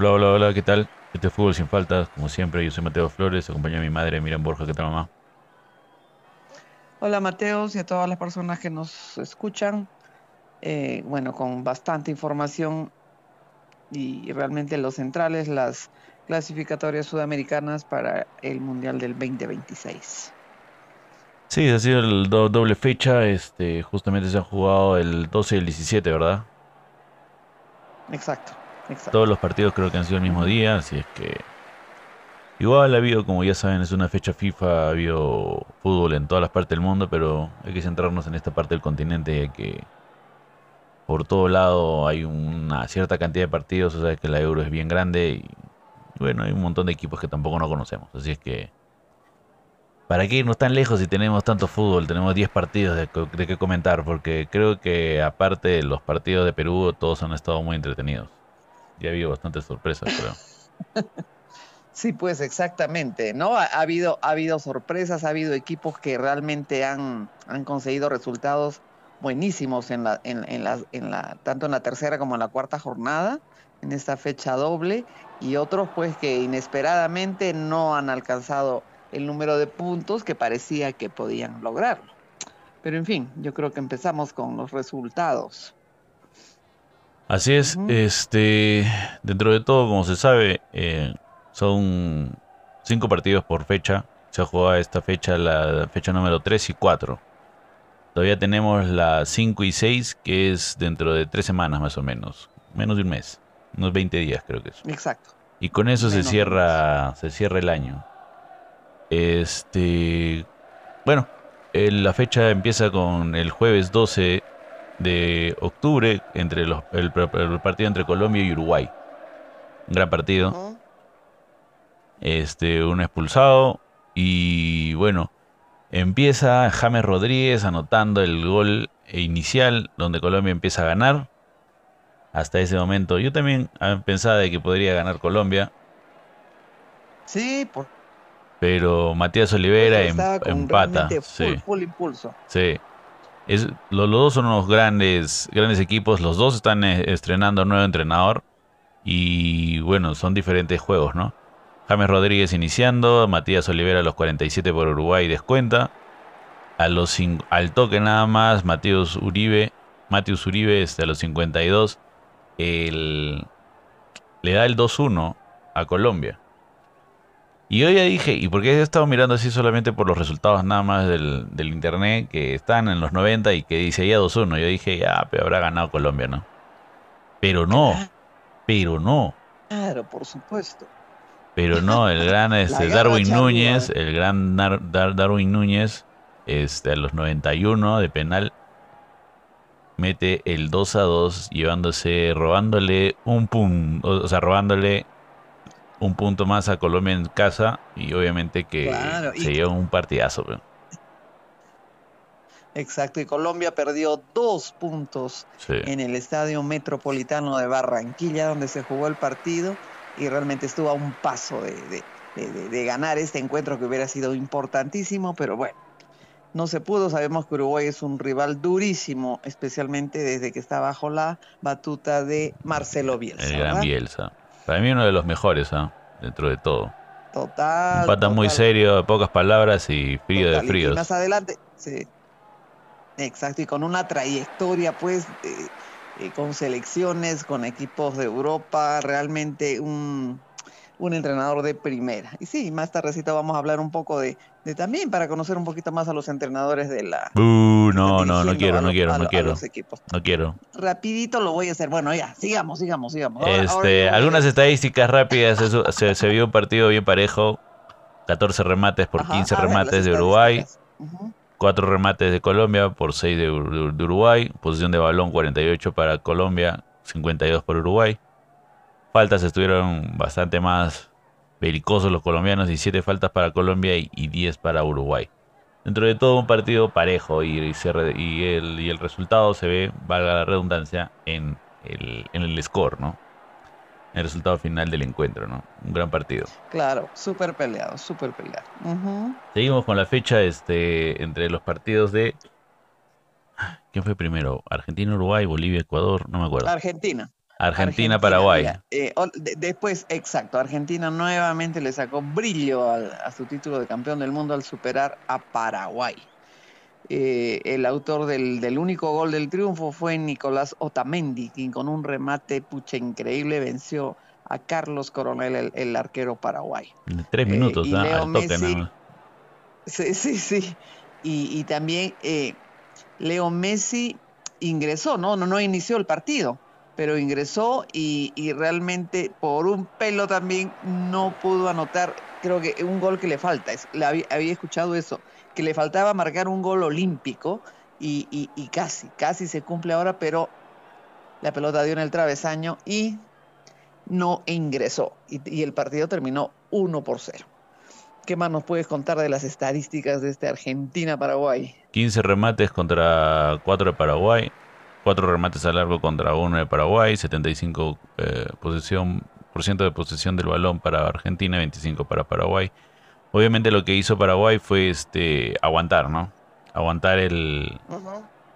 2, 3. Hola, hola, hola, ¿qué tal? Este es Fútbol Sin Faltas, como siempre, yo soy Mateo Flores, acompaño a mi madre, Miran Borja, ¿qué tal mamá? Hola Mateos y a todas las personas que nos escuchan. Eh, bueno, con bastante información y realmente los centrales, las clasificatorias sudamericanas para el Mundial del 2026. Sí, ha sido el doble fecha, este, justamente se han jugado el 12 y el 17, ¿verdad? Exacto, Todos los partidos creo que han sido el mismo día, así es que Igual ha habido, como ya saben, es una fecha FIFA, ha habido fútbol en todas las partes del mundo, pero hay que centrarnos en esta parte del continente, ya que por todo lado hay una cierta cantidad de partidos, o sea que la Euro es bien grande y bueno, hay un montón de equipos que tampoco no conocemos, así es que ¿para qué irnos tan lejos si tenemos tanto fútbol? Tenemos 10 partidos de, de qué comentar, porque creo que aparte de los partidos de Perú, todos han estado muy entretenidos. Ya ha habido bastantes sorpresas, creo. Sí, pues exactamente, ¿no? Ha, habido, ha habido sorpresas, ha habido equipos que realmente han, han conseguido resultados buenísimos en la, en, en, la, en la, tanto en la tercera como en la cuarta jornada, en esta fecha doble, y otros pues que inesperadamente no han alcanzado el número de puntos que parecía que podían lograr. Pero en fin, yo creo que empezamos con los resultados. Así es, este, dentro de todo, como se sabe, eh, son cinco partidos por fecha. Se ha jugado esta fecha, la fecha número 3 y 4. Todavía tenemos la 5 y 6, que es dentro de tres semanas más o menos. Menos de un mes. Unos 20 días creo que es. Exacto. Y con eso se cierra, se cierra el año. Este. Bueno, la fecha empieza con el jueves 12 de octubre entre los, el, partido entre Colombia y Uruguay. Un gran partido este, un expulsado y bueno, empieza James Rodríguez anotando el gol inicial donde Colombia empieza a ganar. Hasta ese momento yo también pensaba de que podría ganar Colombia. Sí, pero Matías Olivera em, empata. sí. impulso. Sí. Los, dos son unos grandes, grandes equipos. Los dos están eh, estrenando nuevo entrenador. Y bueno, son diferentes juegos, ¿no? James Rodríguez iniciando, Matías Olivera a los 47 por Uruguay descuenta. A los al toque nada más, Matías Uribe, Matías Uribe este, a los 52 el, le da el 2-1 a Colombia. Y yo ya dije, ¿y por qué he estado mirando así solamente por los resultados nada más del, del internet que están en los 90 y que dice ya 2-1? Yo dije, ya, pero habrá ganado Colombia, ¿no? Pero no, pero no. Claro, por supuesto. Pero no, el gran este, Darwin Núñez, el gran Darwin Núñez, este, a los 91 de penal, mete el 2 a 2, llevándose, robándole un punto, o sea, robándole un punto más a Colombia en casa y obviamente que se lleva un partidazo. Exacto, y Colombia perdió dos puntos en el Estadio Metropolitano de Barranquilla, donde se jugó el partido y realmente estuvo a un paso de, de, ganar este encuentro que hubiera sido importantísimo, pero bueno, no se pudo. Sabemos que Uruguay es un rival durísimo, especialmente desde que está bajo la batuta de Marcelo Bielsa. El gran Bielsa. Para mí uno de los mejores, ¿ah? dentro de todo. Total. Un pata muy serio, de pocas palabras y frío de fríos. más adelante, sí. Exacto, y con una trayectoria, pues, eh, con selecciones, con equipos de Europa, realmente un, un entrenador de primera. Y sí, más tardecito vamos a hablar un poco de, de, también para conocer un poquito más a los entrenadores de la... Uh, no, no, no quiero, no quiero, no quiero. No quiero. Rapidito lo voy a hacer. Bueno, ya, sigamos, sigamos, sigamos. este, algunas estadísticas rápidas. se, se, vio un partido bien parejo. 14 remates por 15 remates de Uruguay. 4 remates de Colombia por 6 de, Uruguay. Posición de balón 48 para Colombia, 52 por Uruguay. Faltas estuvieron bastante más belicosos los colombianos, 17 faltas para Colombia y, 10 para Uruguay. Dentro de todo un partido parejo y, y, el, y el resultado se ve, valga la redundancia, en el, en el score, ¿no? el resultado final del encuentro, ¿no? Un gran partido. Claro, súper peleado, súper peleado. Seguimos con la fecha este, entre los partidos de... ¿Quién fue primero? Argentina, Uruguay, Bolivia, Ecuador, no me acuerdo. Argentina. Argentina-Paraguay. Eh, después, exacto, Argentina nuevamente le sacó brillo a, su título de campeón del mundo al superar a Paraguay. Eh, el autor del, único gol del triunfo fue Nicolás Otamendi, quien con un remate pucha increíble venció a Carlos Coronel, el, arquero paraguay. tres minutos, y Leo Messi, Sí, sí, sí. Y, también Leo Messi ingresó, ¿no? No, no inició el partido pero ingresó y, realmente por un pelo también no pudo anotar, creo que un gol que le falta, es, había, escuchado eso, que le faltaba marcar un gol olímpico y, casi, casi se cumple ahora, pero la pelota dio en el travesaño y no ingresó y, el partido terminó 1 por 0. ¿Qué más nos puedes contar de las estadísticas de este Argentina-Paraguay? 15 remates contra 4 de Paraguay, Cuatro remates a largo contra uno de Paraguay, 75 eh, posesión, por ciento de posesión del balón para Argentina, 25 para Paraguay. Obviamente lo que hizo Paraguay fue este aguantar, ¿no? Aguantar el,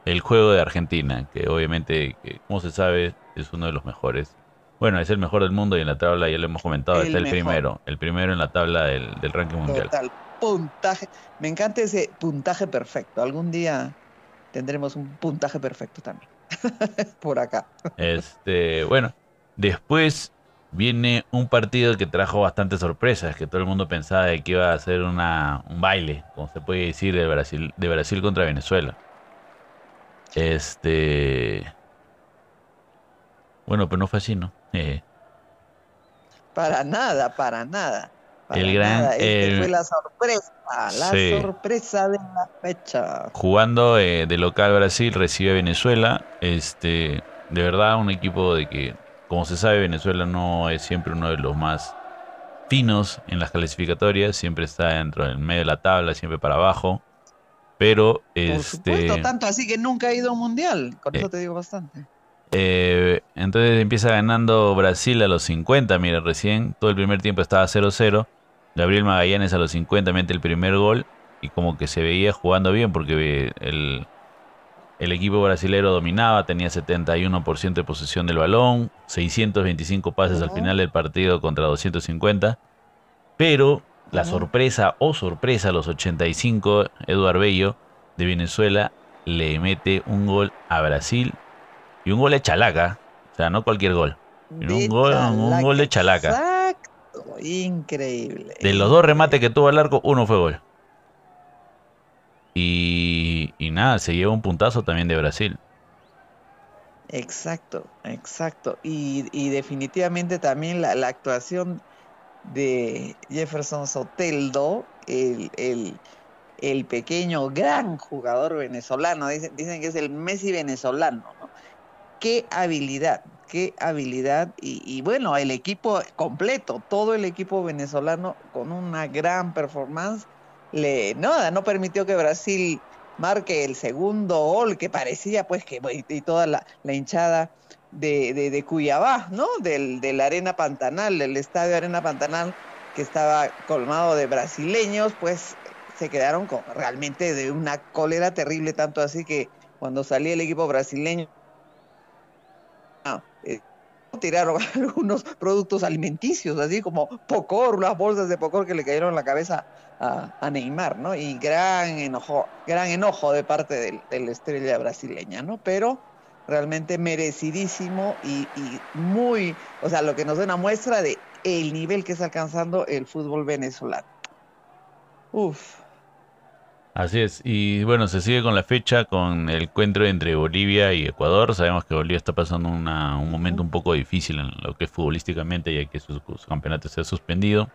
el juego de Argentina, que obviamente, como se sabe, es uno de los mejores. Bueno, es el mejor del mundo y en la tabla, ya lo hemos comentado, está el primero. El primero en la tabla del, del ranking mundial. Total, puntaje. Me encanta ese puntaje perfecto. Algún día tendremos un puntaje perfecto también. por acá. Este, bueno, después viene un partido que trajo bastantes sorpresas, que todo el mundo pensaba de que iba a ser una, un baile, como se puede decir, de Brasil, de Brasil contra Venezuela. Este. Bueno, pero no fue así, ¿no? Eh. Para nada, para nada el gran. Este fue la sorpresa, la sorpresa de la fecha. Jugando eh, de local Brasil, recibe a Venezuela. Este, de verdad, un equipo de que, como se sabe, Venezuela no es siempre uno de los más finos en las clasificatorias, siempre está dentro del medio de la tabla, siempre para abajo. Pero Por este. Supuesto, tanto así que nunca ha ido a un mundial, con eso eh, te digo bastante. Eh, entonces empieza ganando Brasil a los 50, mira, recién todo el primer tiempo estaba 0-0. Gabriel Magallanes a los 50 mete el primer gol y como que se veía jugando bien porque el, el equipo brasilero dominaba, tenía 71% de posesión del balón, 625 pases al final del partido contra 250. Pero la sorpresa o sorpresa a los 85, Eduard Bello de Venezuela le mete un gol a Brasil y un gol de chalaca, o sea, no cualquier gol. Un gol, un gol de chalaca increíble. De los dos remates que tuvo el arco, uno fue gol. Y, nada, se lleva un puntazo también de Brasil. Exacto, exacto. Y, definitivamente también la, actuación de Jefferson Soteldo, el, el, pequeño gran jugador venezolano, dicen, dicen que es el Messi venezolano, ¿no? Qué habilidad, qué habilidad y, bueno, el equipo completo, todo el equipo venezolano con una gran performance, le, nada, no permitió que Brasil marque el segundo gol que parecía pues que y toda la, hinchada de, de, Cuyabá, ¿no? Del, de la Arena Pantanal, del estadio Arena Pantanal que estaba colmado de brasileños, pues se quedaron con realmente de una cólera terrible, tanto así que cuando salía el equipo brasileño tiraron algunos productos alimenticios, así como pocor, unas bolsas de pocor que le cayeron la cabeza a, Neymar, ¿no? Y gran enojo, gran enojo de parte de la estrella brasileña, ¿no? Pero realmente merecidísimo y, y, muy, o sea, lo que nos da una muestra de el nivel que está alcanzando el fútbol venezolano. Uf. Así es, y bueno, se sigue con la fecha, con el encuentro entre Bolivia y Ecuador. Sabemos que Bolivia está pasando un momento un poco difícil en lo que es futbolísticamente, ya que su, campeonato se ha suspendido.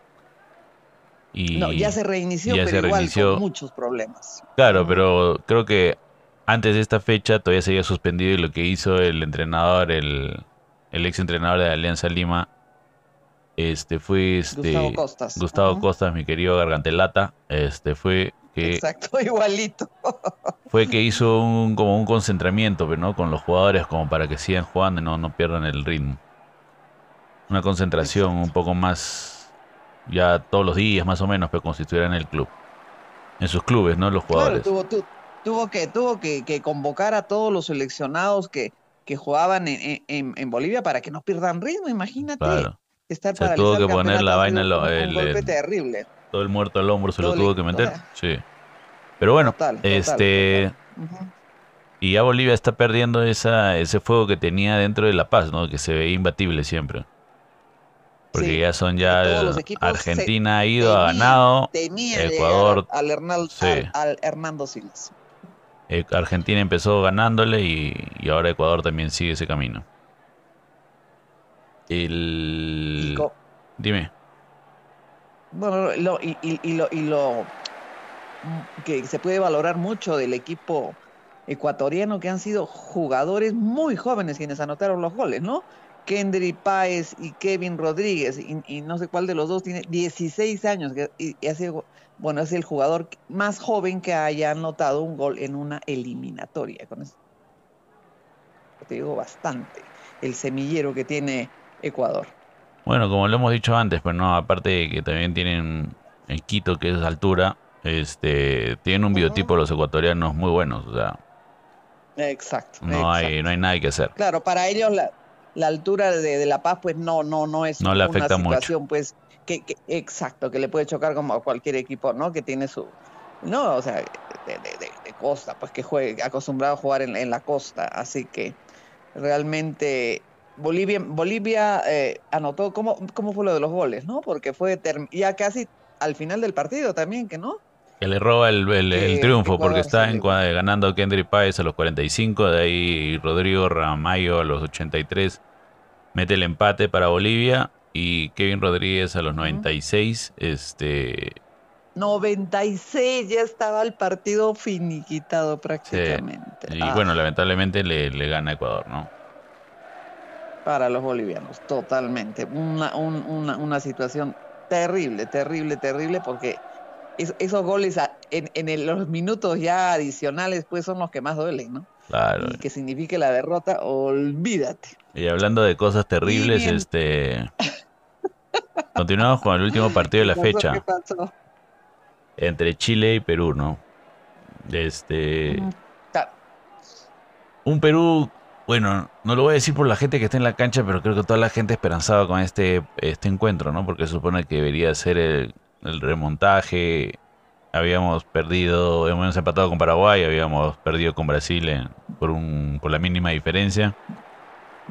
Y no, ya se reinició, pero igual con muchos problemas. Claro, pero creo que antes de esta fecha todavía se había suspendido y lo que hizo el entrenador, el, el ex entrenador de Alianza Lima, este fue este Gustavo Costas, Gustavo Costas mi querido Gargantelata, este fue Exacto, igualito. Fue que hizo un, como un concentramiento ¿no? con los jugadores como para que sigan jugando y no, no pierdan el ritmo. Una concentración un poco más, ya todos los días más o menos, pero como si estuvieran en el club. En sus clubes, ¿no? Los jugadores. tuvo, tuvo, que, tuvo que, convocar a todos los seleccionados que, que jugaban en, en, Bolivia para que no pierdan ritmo, imagínate. Estar se tuvo que poner la vaina, el, golpe terrible. Todo el muerto al hombro se lo tuvo que meter. Sí. Pero bueno, este... Y ya Bolivia está perdiendo esa, ese fuego que tenía dentro de La Paz, ¿no? Que se veía imbatible siempre. Porque ya son ya Argentina ha ido, ha ganado, Ecuador al, al, Hernando Siles. Eh, Argentina empezó ganándole y, ahora Ecuador también sigue ese camino. El... Dime. Bueno, y, y, lo, y lo que se puede valorar mucho del equipo ecuatoriano que han sido jugadores muy jóvenes quienes anotaron los goles, ¿no? Kendry Páez y Kevin Rodríguez, y, no sé cuál de los dos tiene 16 años, y, bueno, es el jugador más joven que haya anotado un gol en una eliminatoria. Con eso te digo bastante, el semillero que tiene Ecuador. Bueno, como lo hemos dicho antes, pero no, aparte de que también tienen el Quito, que es altura, este, tienen un biotipo los ecuatorianos muy buenos, o sea. Exacto. No hay, no hay nada que hacer. Claro, para ellos la, la altura de, La Paz, pues no, no, no es no le afecta una situación, pues, que, exacto, que le puede chocar como a cualquier equipo, ¿no? Que tiene su, no, o sea, de, de, costa, pues que juegue, acostumbrado a jugar en, en la costa, así que realmente Bolivia, Bolivia eh, anotó, ¿cómo, ¿cómo fue lo de los goles, no? Porque fue ya casi al final del partido también, que no. Que le roba el, el, triunfo porque está en, ganando Kendry Páez a los 45, de ahí Rodrigo Ramayo a los 83 mete el empate para Bolivia y Kevin Rodríguez a los 96, este 96 ya estaba el partido finiquitado prácticamente. Y bueno, lamentablemente le, le, gana Ecuador, ¿no? Para los bolivianos, totalmente. Una, una, una situación terrible, terrible, terrible, porque esos goles en, los minutos ya adicionales, pues son los que más duelen, ¿no? Claro. Y que signifique la derrota, olvídate. Y hablando de cosas terribles, este. Continuamos con el último partido de la fecha. ¿Qué pasó? Entre Chile y Perú, ¿no? Este. Un Perú, bueno, no lo voy a decir por la gente que está en la cancha, pero creo que toda la gente esperanzaba con este, este encuentro, ¿no? Porque se supone que debería ser el, el remontaje. Habíamos perdido, hemos empatado con Paraguay, habíamos perdido con Brasil por, un, por la mínima diferencia.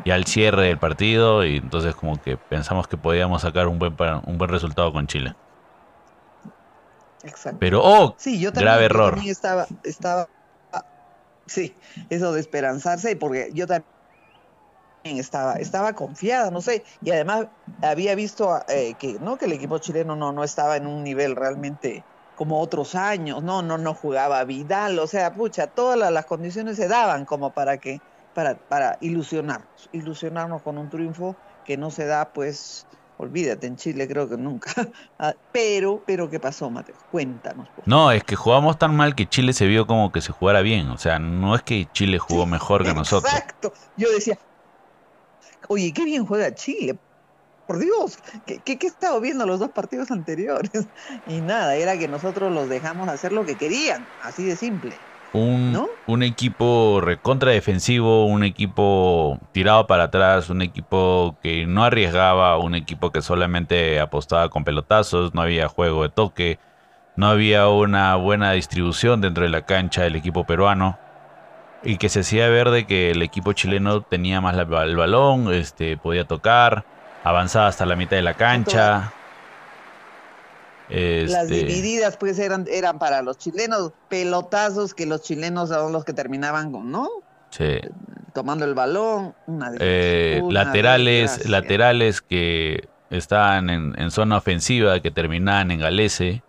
Y al cierre del partido, y entonces como que pensamos que podíamos sacar un buen, un buen resultado con Chile. Exacto. Pero, oh, sí, yo grave error. estaba, estaba, sí, eso de esperanzarse, porque yo también estaba, estaba confiada, no sé, y además había visto eh, que, ¿no? que el equipo chileno no, no estaba en un nivel realmente como otros años, no, no, no jugaba Vidal, o sea, pucha, todas las, condiciones se daban como para que, para, para ilusionarnos, ilusionarnos con un triunfo que no se da, pues, olvídate, en Chile creo que nunca. Ah, pero, pero, ¿qué pasó, Mateo? Cuéntanos. No, es que jugamos tan mal que Chile se vio como que se jugara bien. O sea, no es que Chile jugó mejor que nosotros. Exacto. Yo decía, Oye, qué bien juega Chile. Por Dios, ¿qué, qué, he estado viendo los dos partidos anteriores? Y nada, era que nosotros los dejamos hacer lo que querían, así de simple. Un, un equipo recontra defensivo, un equipo tirado para atrás, un equipo que no arriesgaba, un equipo que solamente apostaba con pelotazos, no había juego de toque, no había una buena distribución dentro de la cancha del equipo peruano y que se hacía ver de que el equipo chileno tenía más el balón, este, podía tocar, avanzaba hasta la mitad de la cancha. Las este, divididas pues eran, eran para los chilenos, pelotazos que los chilenos son los que terminaban con, ¿no? Sí. Tomando el balón, eh, laterales, laterales que estaban en, zona ofensiva, que terminaban en galese.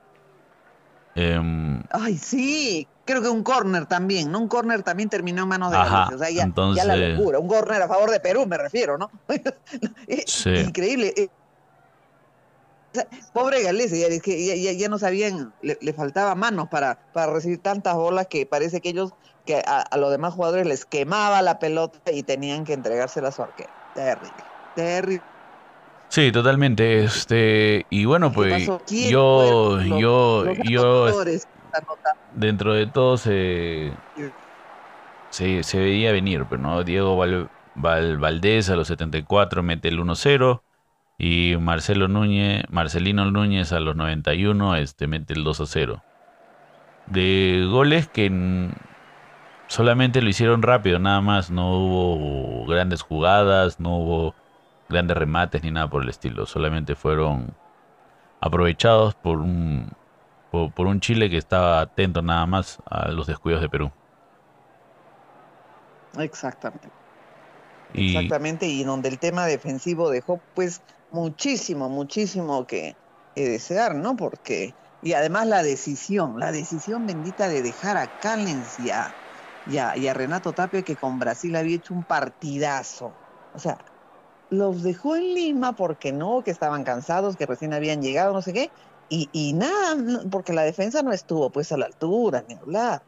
Em, Ay, sí, creo que un corner también, ¿no? Un corner también terminó en manos de Galicia. O sea, ya, la locura. Un corner a favor de Perú, me refiero, ¿no? sí. Increíble. Pobre Galicia, ya, ya, ya, no sabían, le, faltaba manos para, para recibir tantas bolas que parece que ellos, que a, los demás jugadores les quemaba la pelota y tenían que entregársela a su arquero. Terrible, terrible. Sí, totalmente. Este, y bueno, pues yo, yo, yo, dentro de todo se, se, veía venir, pero no Diego Valdés a los 74 mete el 1-0 y Marcelo Núñez, Marcelino Núñez a los 91 este, mete el 2-0. De goles que solamente lo hicieron rápido, nada más, no hubo grandes jugadas, no hubo grandes remates ni nada por el estilo, solamente fueron aprovechados por un, por, un Chile que estaba atento nada más a los descuidos de Perú. Exactamente. Exactamente, y donde el tema defensivo dejó pues muchísimo, muchísimo que, desear, ¿no? Porque, y además la decisión, la decisión bendita de dejar a Callens y a, y a, Renato Tapia, que con Brasil había hecho un partidazo. O sea, los dejó en Lima porque no, que estaban cansados, que recién habían llegado, no sé qué, y, y nada, porque la defensa no estuvo pues a la altura, ni hablar,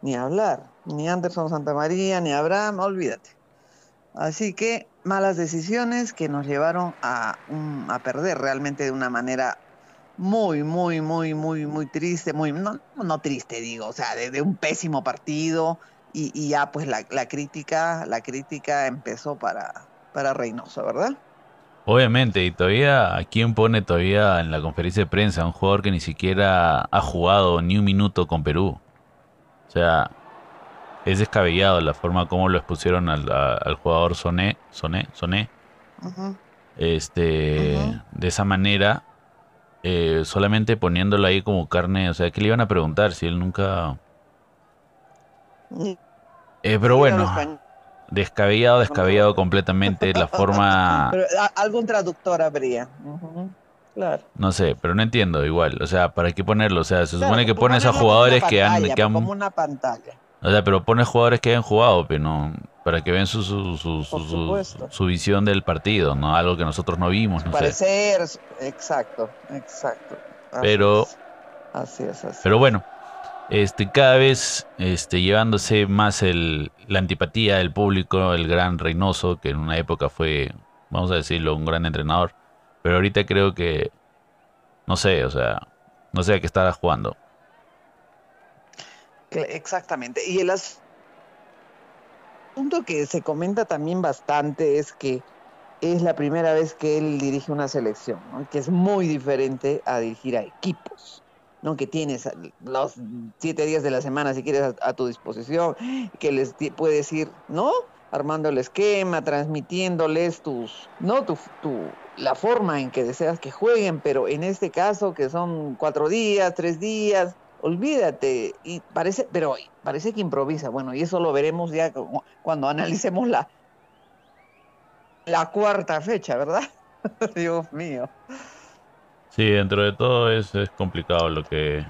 ni hablar, ni Anderson Santamaría, ni Abraham, olvídate. Así que malas decisiones que nos llevaron a, a perder realmente de una manera muy, muy, muy, muy, muy triste, muy, no, no triste digo, o sea, de, un pésimo partido y, y ya pues la, la, crítica, la crítica empezó para, para Reynoso, ¿verdad? Obviamente, y todavía, ¿a quién pone todavía en la conferencia de prensa? Un jugador que ni siquiera ha jugado ni un minuto con Perú. O sea, es descabellado la forma como lo expusieron al, al jugador Soné, Soné, Soné. Este, de esa manera, eh, solamente poniéndolo ahí como carne, o sea, ¿qué le iban a preguntar si él nunca... Eh, pero bueno, descabellado, descabellado completamente la forma... Pero algún traductor habría. Claro. No sé, pero no entiendo igual. O sea, ¿para qué ponerlo? O sea, se supone que pones a jugadores que han... Que han... Como una pantalla. O sea, pero pone jugadores que hayan jugado, pero no, para que vean su, su, su, su, visión del partido, ¿no? Algo que nosotros no vimos, no Parecer, exacto, exacto. pero, así es, así pero bueno, este, cada vez este, llevándose más el, la antipatía del público, el gran Reynoso, que en una época fue, vamos a decirlo, un gran entrenador, pero ahorita creo que, no sé, o sea, no sé a qué estará jugando. Exactamente. Y el asunto que se comenta también bastante es que es la primera vez que él dirige una selección, que es muy diferente a dirigir a equipos, ¿no? que tienes los siete días de la semana, si quieres, a, tu disposición, que les puedes ir, ¿no? Armando el esquema, transmitiéndoles tus, ¿no? Tu, tu, la forma en que deseas que jueguen, pero en este caso, que son cuatro días, tres días, olvídate, y parece, pero parece que improvisa, bueno, y eso lo veremos ya cuando analicemos la, la cuarta fecha, ¿verdad? Dios mío. Sí, dentro de todo es, es complicado lo que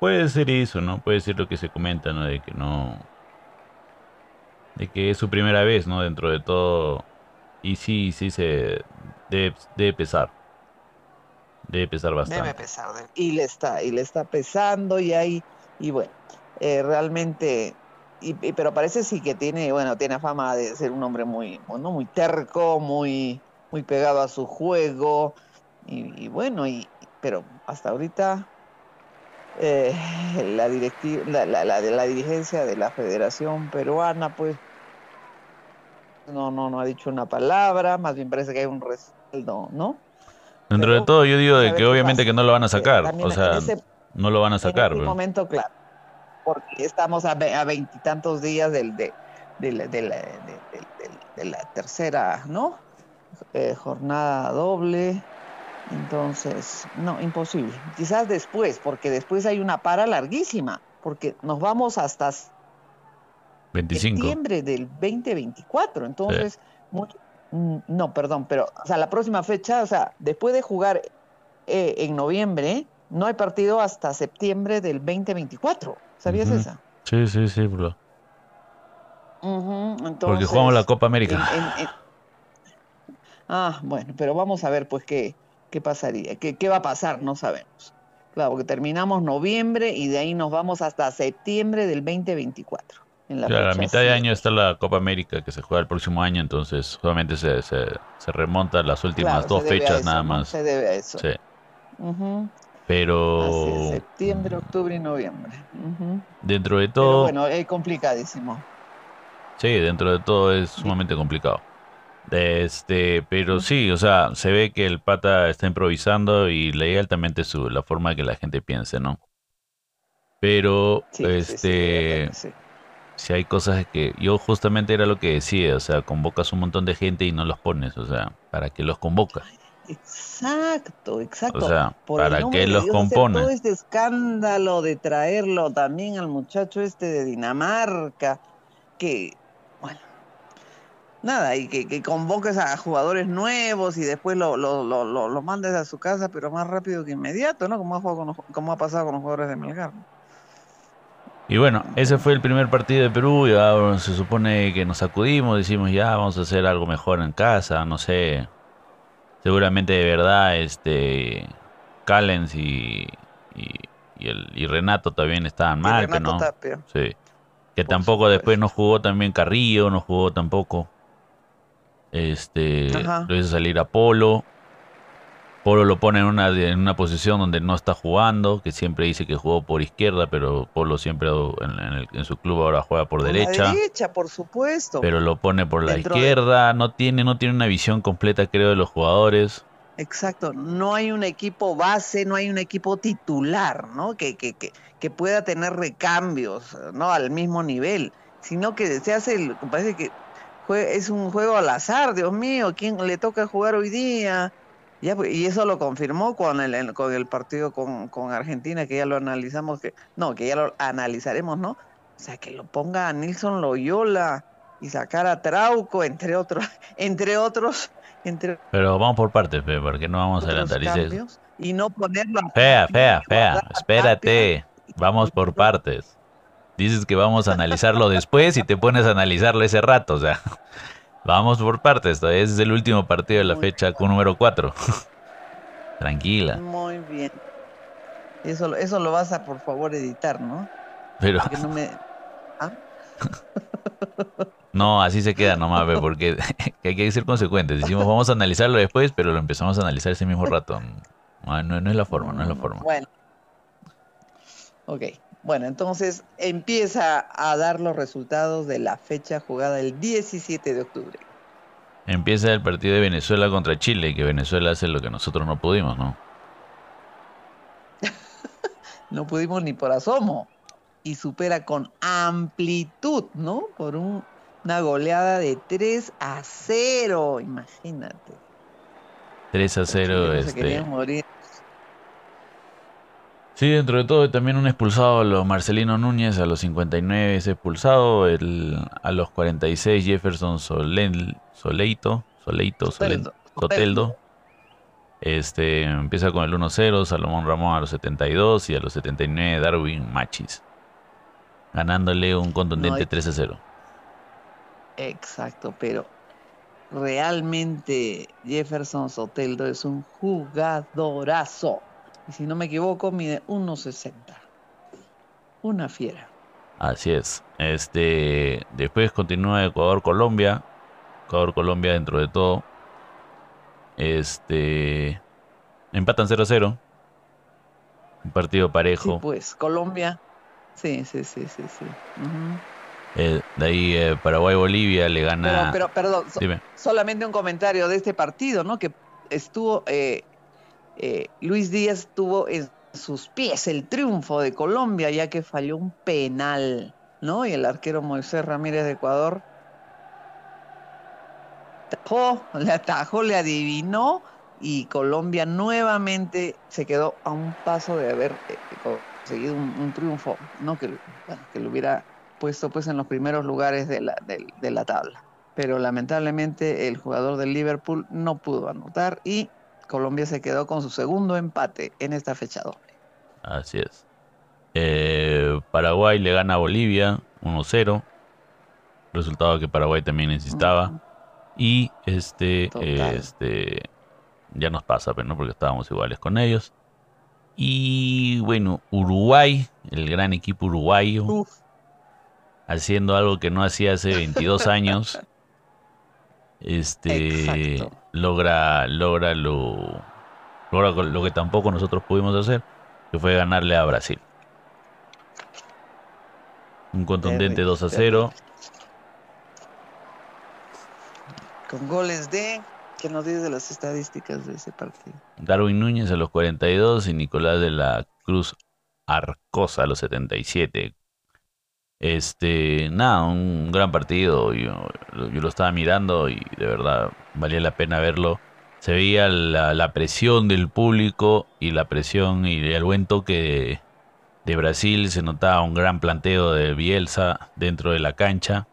puede ser eso, ¿no? Puede ser lo que se comenta, ¿no? De que no, de que es su primera vez, ¿no? Dentro de todo, y sí, sí se debe, debe pesar. Debe pesar bastante. Debe pesar. Y le está, y le está pesando y ahí, y bueno, eh, realmente, y, pero parece sí que tiene, bueno, tiene fama de ser un hombre muy, bueno, muy terco, muy, muy pegado a su juego, y, bueno, y, pero hasta ahorita eh, la, directiva, la, la, la, la dirigencia de la Federación Peruana, pues, no, no, no ha dicho una palabra, más bien parece que hay un respaldo, ¿no? Dentro de todo, yo digo de que obviamente que no lo van a sacar. O sea, no lo van a sacar. En un momento, claro. Porque estamos a veintitantos días del, de, de, la, de, la, de, la, tercera, ¿no? Eh, jornada doble. Entonces, no, imposible. Quizás después, porque después hay una para larguísima. Porque nos vamos hasta 25. septiembre del 2024. Entonces, Mm, no, perdón, pero, o sea, la próxima fecha, o sea, después de jugar eh, en noviembre, no hay partido hasta septiembre del 2024. ¿Sabías esa? Sí, sí, sí, bro. Porque jugamos la Copa América. Ah, bueno, pero vamos a ver, pues, qué, qué pasaría, qué, qué va a pasar, no sabemos. Claro, porque terminamos noviembre y de ahí nos vamos hasta septiembre del 2024 claro, a mitad de año está la Copa América que se juega el próximo año, entonces solamente se, se, se remonta las últimas dos fechas nada más. Se debe a eso. Sí. Pero. septiembre, octubre y noviembre. Dentro de todo. bueno, es complicadísimo. Sí, dentro de todo es sumamente complicado. Este, pero sí, o sea, se ve que el pata está improvisando y leí altamente su, la forma que la gente piense, ¿no? Pero, este, si hay cosas que yo justamente era lo que decía, o sea, convocas un montón de gente y no los pones, o sea, ¿para qué los convocas? Exacto, exacto. O sea, ¿para qué los compones? Todo este escándalo de traerlo también al muchacho este de Dinamarca, que, bueno, nada, y que, que convoques a jugadores nuevos y después lo, lo, lo, lo, mandes a su casa, pero más rápido que inmediato, ¿no? Como ha, como ha pasado con los jugadores de Melgar. Y bueno, ese fue el primer partido de Perú y ahora se supone que nos sacudimos, decimos ya vamos a hacer algo mejor en casa, no sé. Seguramente de verdad este Callens y, y, el, y Renato también estaban mal, que no. Sí. Que tampoco después no jugó también Carrillo, no jugó tampoco. Este, lo hizo salir a Polo. Lo pone en una, en una posición donde no está jugando, que siempre dice que jugó por izquierda, pero Polo siempre en, su club ahora juega por, derecha. derecha, por supuesto. Pero lo pone por la izquierda, no tiene, no tiene una visión completa, creo, de los jugadores. Exacto, no hay un equipo base, no hay un equipo titular, ¿no? Que, que, que, que pueda tener recambios, ¿no? Al mismo nivel, sino que se hace, parece que es un juego al azar, Dios mío, ¿quién le toca jugar hoy día? Pues, y eso lo confirmó con el, con el partido con, con, Argentina, que ya lo analizamos, que no, que ya lo analizaremos, ¿no? O sea, que lo ponga a Nilson Loyola y sacar a Trauco, entre otros, entre otros, entre Pero vamos por partes, porque no vamos a adelantar. y no ponerlo a Fea, fea, fea, espérate, vamos por partes. Dices que vamos a analizarlo después y te pones a analizarlo ese rato, o sea. Vamos por partes, ese es el último partido de la fecha con número 4. Tranquila. Muy bien. Eso, eso lo vas a por favor editar, ¿no? Pero... no me... ¿Ah? No, así se queda nomás, porque hay que ser consecuentes. Decimos, vamos a analizarlo después, pero lo empezamos a analizar ese mismo rato. No, no, es la forma, no es la forma. Bueno. Ok. Bueno, entonces empieza a dar los resultados de la fecha jugada el 17 de octubre. Empieza el partido de Venezuela contra Chile, que Venezuela hace lo que nosotros no pudimos, ¿no? no pudimos ni por asomo. Y supera con amplitud, ¿no? Por una goleada de 3 a 0, imagínate. 3 a 0, este. Sí, dentro de todo también un expulsado a los Marcelino Núñez a los 59 es expulsado, el, a los 46 Jefferson Soleito, Soleito, Soleito, Soteldo. Este, empieza con el 1-0, Salomón Ramón a los 72 y a los 79 Darwin Machis, ganándole un contundente 3-0. Exacto, pero realmente Jefferson Soteldo es un jugadorazo. Y si no me equivoco, mide 1.60. Una fiera. Así es. Este, después continúa Ecuador-Colombia. Ecuador-Colombia dentro de todo. Este, empatan 0-0. Un partido parejo. Sí, pues Colombia. Sí, sí, sí, sí, sí. Eh, de ahí eh, Paraguay-Bolivia le gana. Pero, perdón, solamente un comentario de este partido, ¿no? Que estuvo eh, eh, Luis Díaz tuvo en sus pies el triunfo de Colombia, ya que falló un penal, ¿no? Y el arquero Moisés Ramírez de Ecuador le atajó, le adivinó y Colombia nuevamente se quedó a un paso de haber eh, conseguido un, triunfo, ¿no? Que, que lo hubiera puesto pues en los primeros lugares de la, de la tabla. Pero lamentablemente el jugador del Liverpool no pudo anotar y Colombia se quedó con su segundo empate en esta fecha doble. Así es. Eh, Paraguay le gana a Bolivia 1-0. Resultado que Paraguay también necesitaba. Y este, este, ya nos pasa, pero no porque estábamos iguales con ellos. Y bueno, Uruguay, el gran equipo uruguayo, haciendo algo que no hacía hace 22 años. Este logra, logra lo, logra lo que tampoco nosotros pudimos hacer, que fue ganarle a Brasil. Un contundente 2 a 0. Con goles de... ¿Qué nos dice las estadísticas de ese partido? Darwin Núñez a los 42 y Nicolás de la Cruz Arcosa a los 77. Este, nada, un gran partido. Yo, yo lo estaba mirando y de verdad valía la pena verlo se veía la, presión del público y la presión y el buen toque de, Brasil. Se notaba un gran planteo de Bielsa dentro de la cancha.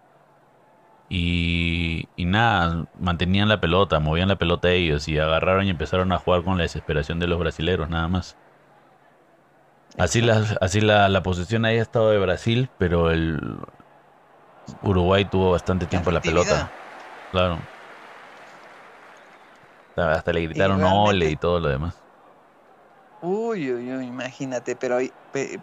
Y, nada, mantenían la pelota, movían la pelota ellos y agarraron y empezaron a jugar con la desesperación de los brasileros, nada más. Así, la, así la, la posesión ahí ha estado de Brasil, pero el Uruguay tuvo bastante tiempo la pelota. Claro. Hasta le gritaron ole y todo lo demás. Uy, uy, uy, imagínate, pero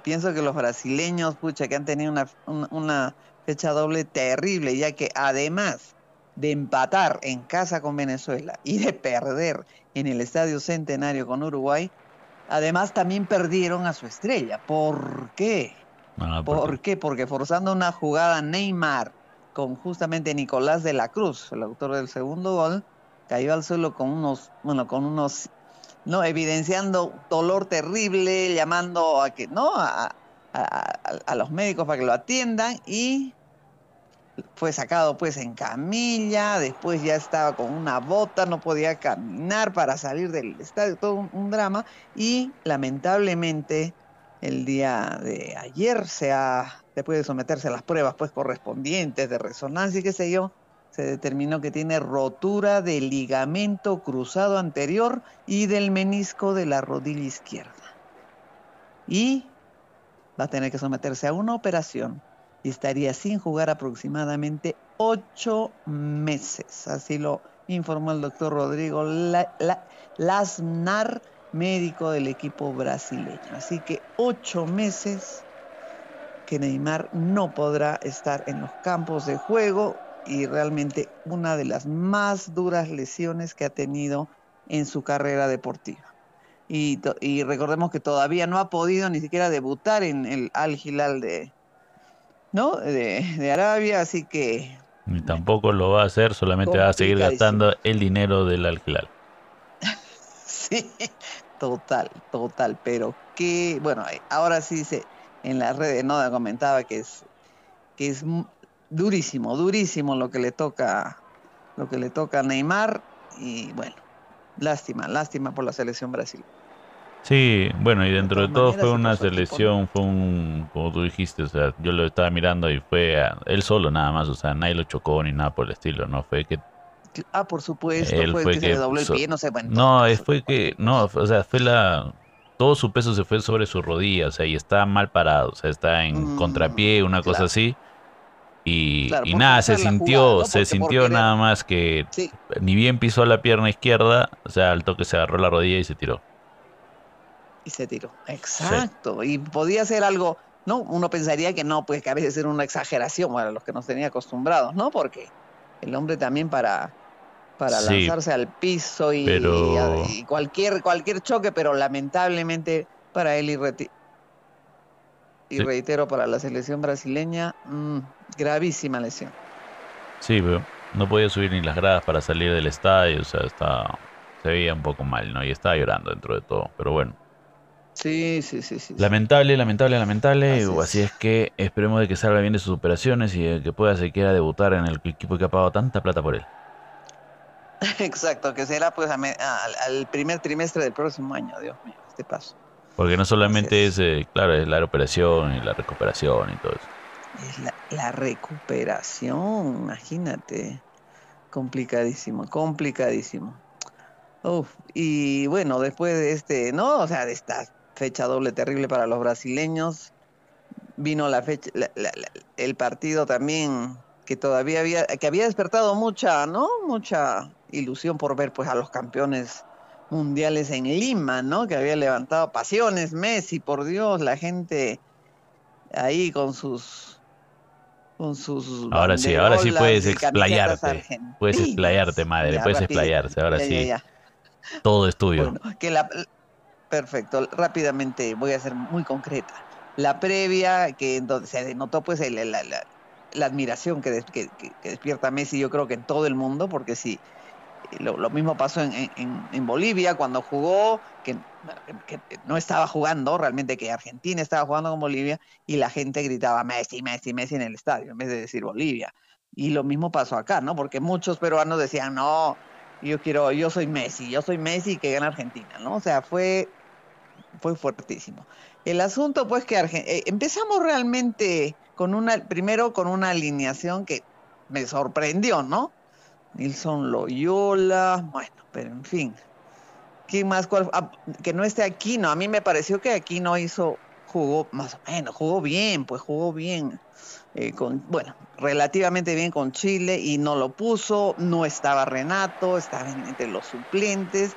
pienso que los brasileños, pucha, que han tenido una, una fecha doble terrible, ya que además de empatar en casa con Venezuela y de perder en el Estadio Centenario con Uruguay, además también perdieron a su estrella. ¿Por qué? Ah, ¿Por qué? Porque forzando una jugada Neymar con justamente Nicolás de la Cruz, el autor del segundo gol, cayó al suelo con unos, bueno, con unos, no, evidenciando dolor terrible, llamando a que, no, a, a, los médicos para que lo atiendan y fue sacado pues en camilla, después ya estaba con una bota, no podía caminar para salir del estadio, todo un, drama y lamentablemente el día de ayer se ha, después de someterse a las pruebas pues correspondientes de resonancia y qué sé yo, se determinó que tiene rotura del ligamento cruzado anterior y del menisco de la rodilla izquierda. Y va a tener que someterse a una operación y estaría sin jugar aproximadamente ocho meses. Así lo informó el doctor Rodrigo Lasnar, médico del equipo brasileño. Así que ocho meses que Neymar no podrá estar en los campos de juego y realmente una de las más duras lesiones que ha tenido en su carrera deportiva. Y, recordemos que todavía no ha podido ni siquiera debutar en el Al Hilal de, ¿no? de, Arabia, así que... Ni tampoco lo va a hacer, solamente va a seguir gastando el dinero del Al Hilal. sí, total, total, pero que, bueno, ahora sí se, en las redes, no comentaba que es, que es durísimo, durísimo lo que le toca, lo que le toca a Neymar y bueno, lástima, lástima por la selección Brasil. Sí, bueno, y dentro de, todo fue una selección, fue un, como tú dijiste, o sea, yo lo estaba mirando y fue él solo nada más, o sea, nadie lo chocó ni nada por el estilo, ¿no? Fue que... Ah, por supuesto, fue, que, se le dobló el pie, no sé, bueno. No, fue que, no, o sea, fue la... Todo su peso se fue sobre su rodilla, o sea, y está mal parado, o sea, está en mm, contrapié, una cosa así y, nada, se sintió, se sintió nada más que ni bien pisó la pierna izquierda, o sea, al toque se agarró la rodilla y se tiró. Y se tiró, exacto. Y podía ser algo, ¿no? Uno pensaría que no, pues que a veces era una exageración para los que nos tenía acostumbrados, ¿no? Porque el hombre también para, para lanzarse al piso y, y, cualquier, cualquier choque, pero lamentablemente para él y y reitero, para la selección brasileña, mm, gravísima lesión. Sí, pero no podía subir ni las gradas para salir del estadio, o sea, está, se veía un poco mal, ¿no? Y estaba llorando dentro de todo, pero bueno. Sí, sí, sí, sí. Lamentable, lamentable, lamentable. Así, es. que esperemos de que salga bien de sus operaciones y que pueda siquiera debutar en el equipo que ha pagado tanta plata por él. Exacto, que será pues al primer trimestre del próximo año, Dios mío, este paso. Porque no solamente es, eh, claro, es la operación y la recuperación y todo eso. Es la, recuperación, imagínate. Complicadísimo, complicadísimo. Uf, y bueno, después de este, ¿no? O sea, de esta fecha doble terrible para los brasileños, vino la fecha, el partido también que todavía había, que había despertado mucha, ¿no? Mucha ilusión por ver pues a los campeones mundiales en Lima, ¿no? Que había levantado pasiones, Messi, por Dios, la gente ahí con sus con sus Ahora sí, ahora sí puedes explayarte. Puedes explayarte, madre, puedes explayarse, ahora sí. Todo es tuyo. que la, perfecto, rápidamente voy a ser muy concreta. La previa, que donde se denotó pues el, la admiración que, despierta Messi, yo creo que en todo el mundo, porque sí, lo, mismo pasó en, Bolivia cuando jugó, que, no estaba jugando, realmente que Argentina estaba jugando con Bolivia y la gente gritaba Messi, Messi, Messi en el estadio, en vez de decir Bolivia. Y lo mismo pasó acá, ¿no? Porque muchos peruanos decían, no, yo quiero, yo soy Messi, yo soy Messi que gana Argentina, ¿no? O sea, fue, fue fuertísimo. El asunto, pues, que eh, empezamos realmente con una, primero con una alineación que me sorprendió, ¿no? Nilson Loyola, bueno, pero en fin. ¿Quién más? Cuál, ah, que no esté aquí, no. A mí me pareció que aquí no hizo, jugó más o menos, jugó bien, pues jugó bien. Eh, con, bueno, relativamente bien con Chile y no lo puso, no estaba Renato, estaba entre los suplentes,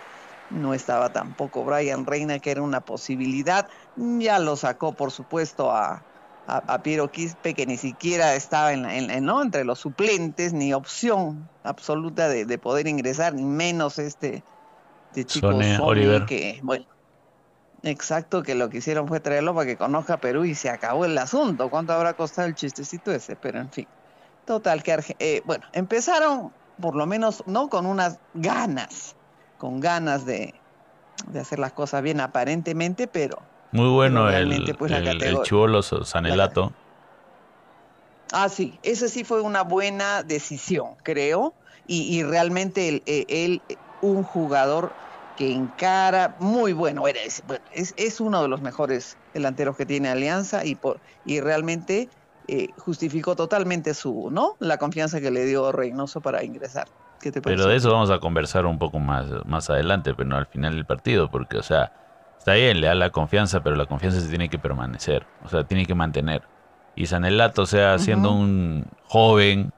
no estaba tampoco Brian Reina, que era una posibilidad, ya lo sacó por supuesto a, a, Piero Quispe, que ni siquiera estaba en, ¿no? entre los suplentes, ni opción absoluta de, poder ingresar, ni menos este, este chico Oliver. que, bueno, Exacto, que lo que hicieron fue traerlo para que conozca Perú y se acabó el asunto. ¿Cuánto habrá costado el chistecito ese? Pero en fin. Total, que eh, bueno, empezaron por lo menos, ¿no? Con unas ganas, con ganas de, hacer las cosas bien aparentemente, pero... Muy bueno el, pues, el, Sanelato. Ah, sí, ese sí fue una buena decisión, creo. Y, realmente él, eh, él, un jugador que encara, muy bueno, es, es, uno de los mejores delanteros que tiene Alianza y, por, y realmente eh, justificó totalmente su, ¿no? La confianza que le dio Reynoso para ingresar. Pero de eso vamos a conversar un poco más, más adelante, pero no al final del partido, porque, o sea, está bien, le da la confianza, pero la confianza se tiene que permanecer, o sea, tiene que mantener. Y Sanelato, o sea, siendo un joven,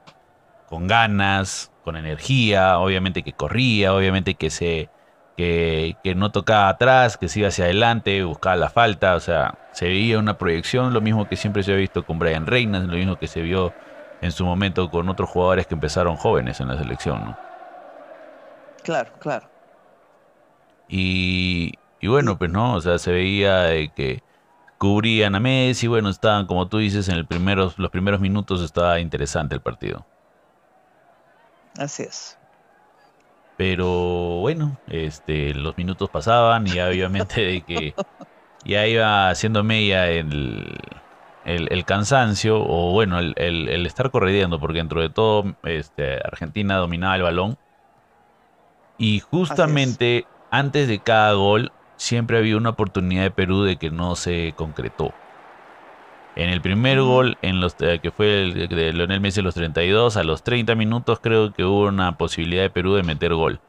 con ganas, con energía, obviamente que corría, obviamente que se que, no tocaba atrás, que se iba hacia adelante, buscaba la falta, o sea, se veía una proyección, lo mismo que siempre se ha visto con Brian Reynolds, lo mismo que se vio en su momento con otros jugadores que empezaron jóvenes en la selección, ¿no? Claro, claro. Y, y bueno, pues no, o sea, se veía que cubrían a Messi, bueno, estaban, como tú dices, en el primeros, los primeros minutos estaba interesante el partido. Así es. Pero bueno, este, los minutos pasaban y obviamente de que ya iba haciendo media el, el, cansancio o bueno, el, el, estar corriendo, porque dentro de todo este, Argentina dominaba el balón. Y justamente antes de cada gol siempre había una oportunidad de Perú de que no se concretó. En el primer gol, en los, eh, que fue el de Leonel Messi a los 32, a los 30 minutos creo que hubo una posibilidad de Perú de meter gol.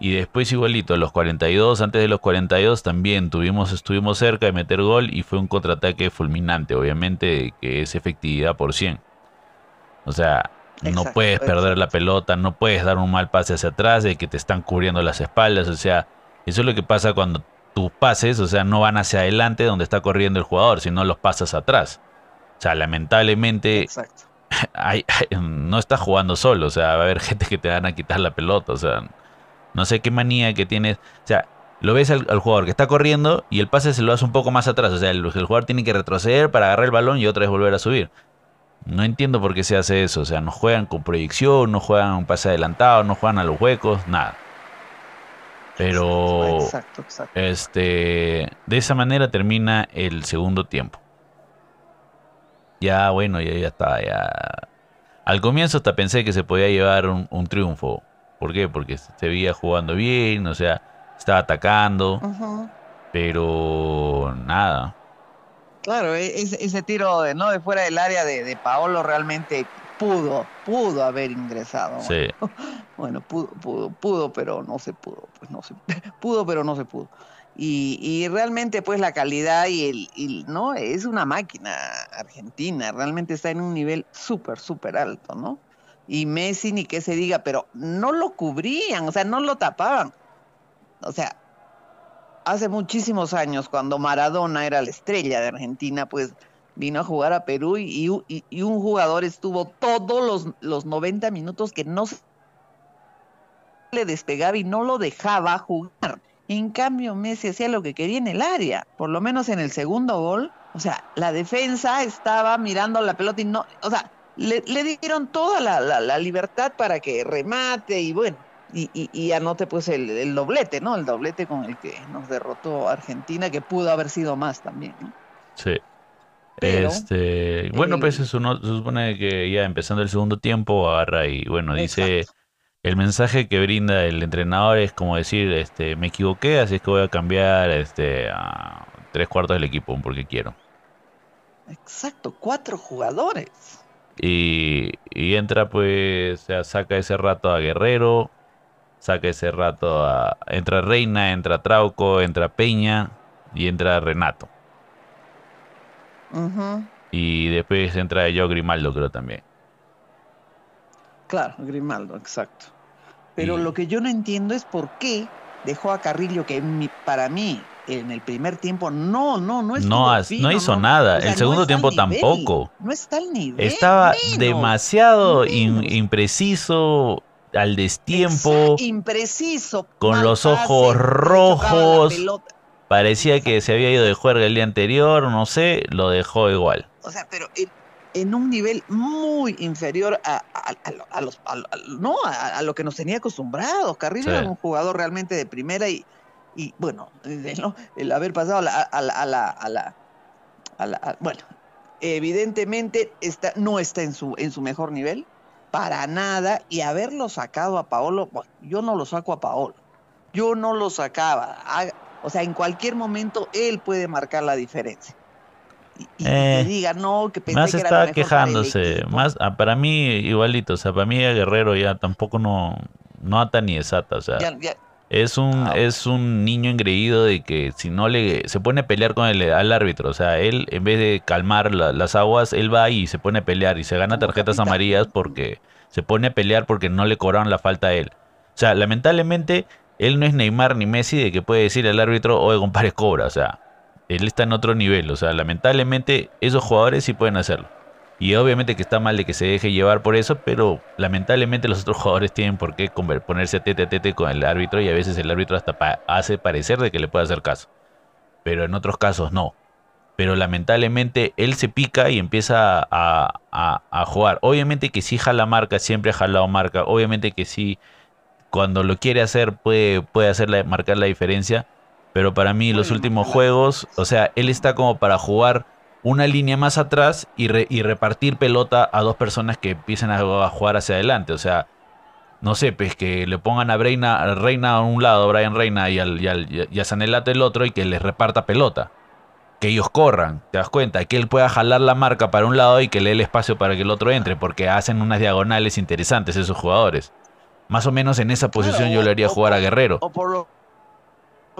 Y después igualito, a los 42, antes de los 42 también tuvimos, estuvimos cerca de meter gol y fue un contraataque fulminante, obviamente, que es efectividad por 100. O sea, no puedes perder la pelota, no puedes dar un mal pase hacia atrás de que te están cubriendo las espaldas, o sea, eso es lo que pasa cuando tus pases, o sea, no van hacia adelante donde está corriendo el jugador, sino los pasas atrás. O sea, lamentablemente no estás jugando solo, o sea, va a haber gente que te van a quitar la pelota, o sea, no sé qué manía que tienes, o sea, lo ves al, jugador que está corriendo y el pase se lo hace un poco más atrás, o sea, el, jugador tiene que retroceder para agarrar el balón y otra vez volver a subir. No entiendo por qué se hace eso, o sea, no juegan con proyección, no juegan un pase adelantado, no juegan a los huecos, nada. Pero este de esa manera termina el segundo tiempo. Ya bueno, ya, ya está, ya. Al comienzo hasta pensé que se podía llevar un, triunfo. ¿Por qué? Porque se veía jugando bien, o sea, estaba atacando. Pero nada. Claro, e-, ese, ese, tiro de no de fuera del área de, de Paolo realmente pudo, pudo haber ingresado. Sí. Bueno, pudo, pudo, pudo, pero no se pudo, pues no se pudo, pero no se pudo. Y, y realmente, pues la calidad y el, no es una máquina argentina, realmente está en un nivel súper, súper alto, ¿no? Y Messi ni que se diga, pero no lo cubrían, o sea, no lo tapaban. O sea, hace muchísimos años, cuando Maradona era la estrella de Argentina, pues vino a jugar a Perú y, un jugador estuvo todos los, los 90 minutos que no le despegaba y no lo dejaba jugar. En cambio, Messi hacía lo que quería en el área, por lo menos en el segundo gol. O sea, la defensa estaba mirando la pelota y no, o sea, le, dieron toda la, libertad para que remate y bueno, y, y, anote pues el, doblete, ¿no? El doblete con el que nos derrotó Argentina, que pudo haber sido más también, ¿no? Sí. este, bueno, pues eso no, se supone que ya empezando el segundo tiempo agarra y bueno, dice el mensaje que brinda el entrenador es como decir, este, me equivoqué, así es que voy a cambiar este a tres cuartos del equipo porque quiero. Exacto, cuatro jugadores. Y, y entra pues, o sea, saca ese rato a Guerrero, saca ese rato a... Entra Reina, entra Trauco, entra Peña y entra Renato. Y después entra yo Grimaldo, creo también. Claro, Grimaldo, exacto. Pero lo que yo no entiendo es por qué dejó a Carrillo, que para mí en el primer tiempo no, no, no No, no hizo nada. el segundo tiempo tampoco. No está al nivel. Estaba demasiado impreciso al destiempo. impreciso. Con los ojos rojos. Parecía que se había ido de juerga el día anterior, no sé, lo dejó igual. O sea, pero en, un nivel muy inferior a, los, no, a, lo que nos tenía acostumbrados. Carrillo era un jugador realmente de primera y, y bueno, el haber pasado a la, a la, a la, a la, bueno, evidentemente está, no está en su, en su mejor nivel, para nada, y haberlo sacado a Paolo, yo no lo saco a Paolo, yo no lo sacaba, o sea, en cualquier momento él puede marcar la diferencia. Y, eh, diga, no, que pensé más que estaba quejándose, más ah, para mí igualito, o sea, para mí Guerrero ya tampoco no, no ata ni desata, o sea, es un, ah, es un niño engreído de que si no le se pone a pelear con el al árbitro, o sea, él en vez de calmar las aguas, él va y se pone a pelear y se gana tarjetas amarillas porque se pone a pelear porque no le cobraron la falta a él. O sea, lamentablemente él no es Neymar ni Messi de que puede decir al árbitro, oye, compadre, cobra, o sea, él está en otro nivel, o sea, lamentablemente esos jugadores sí pueden hacerlo. Y obviamente que está mal de que se deje llevar por eso, pero lamentablemente los otros jugadores tienen por qué ponerse tete a tete con el árbitro y a veces el árbitro hasta hace parecer de que le puede hacer caso. Pero en otros casos no. Pero lamentablemente él se pica y empieza a, jugar. Obviamente que sí jala marca, siempre ha jalado marca. Obviamente que sí, cuando lo quiere hacer puede, puede marcar la diferencia. Pero para mí los últimos juegos, o sea, él está como para jugar una línea más atrás y, repartir pelota a dos personas que empiecen a, jugar hacia adelante. O sea, no sé, pues que le pongan a, Reina, Reina a un lado, Brian Reina, y, al, y, al, y a Sanelato el otro y que les reparta pelota. Que ellos corran, ¿te das cuenta? Que él pueda jalar la marca para un lado y que le dé el espacio para que el otro entre, porque hacen unas diagonales interesantes esos jugadores. Más o menos en esa posición yo le haría jugar a Guerrero. O por lo,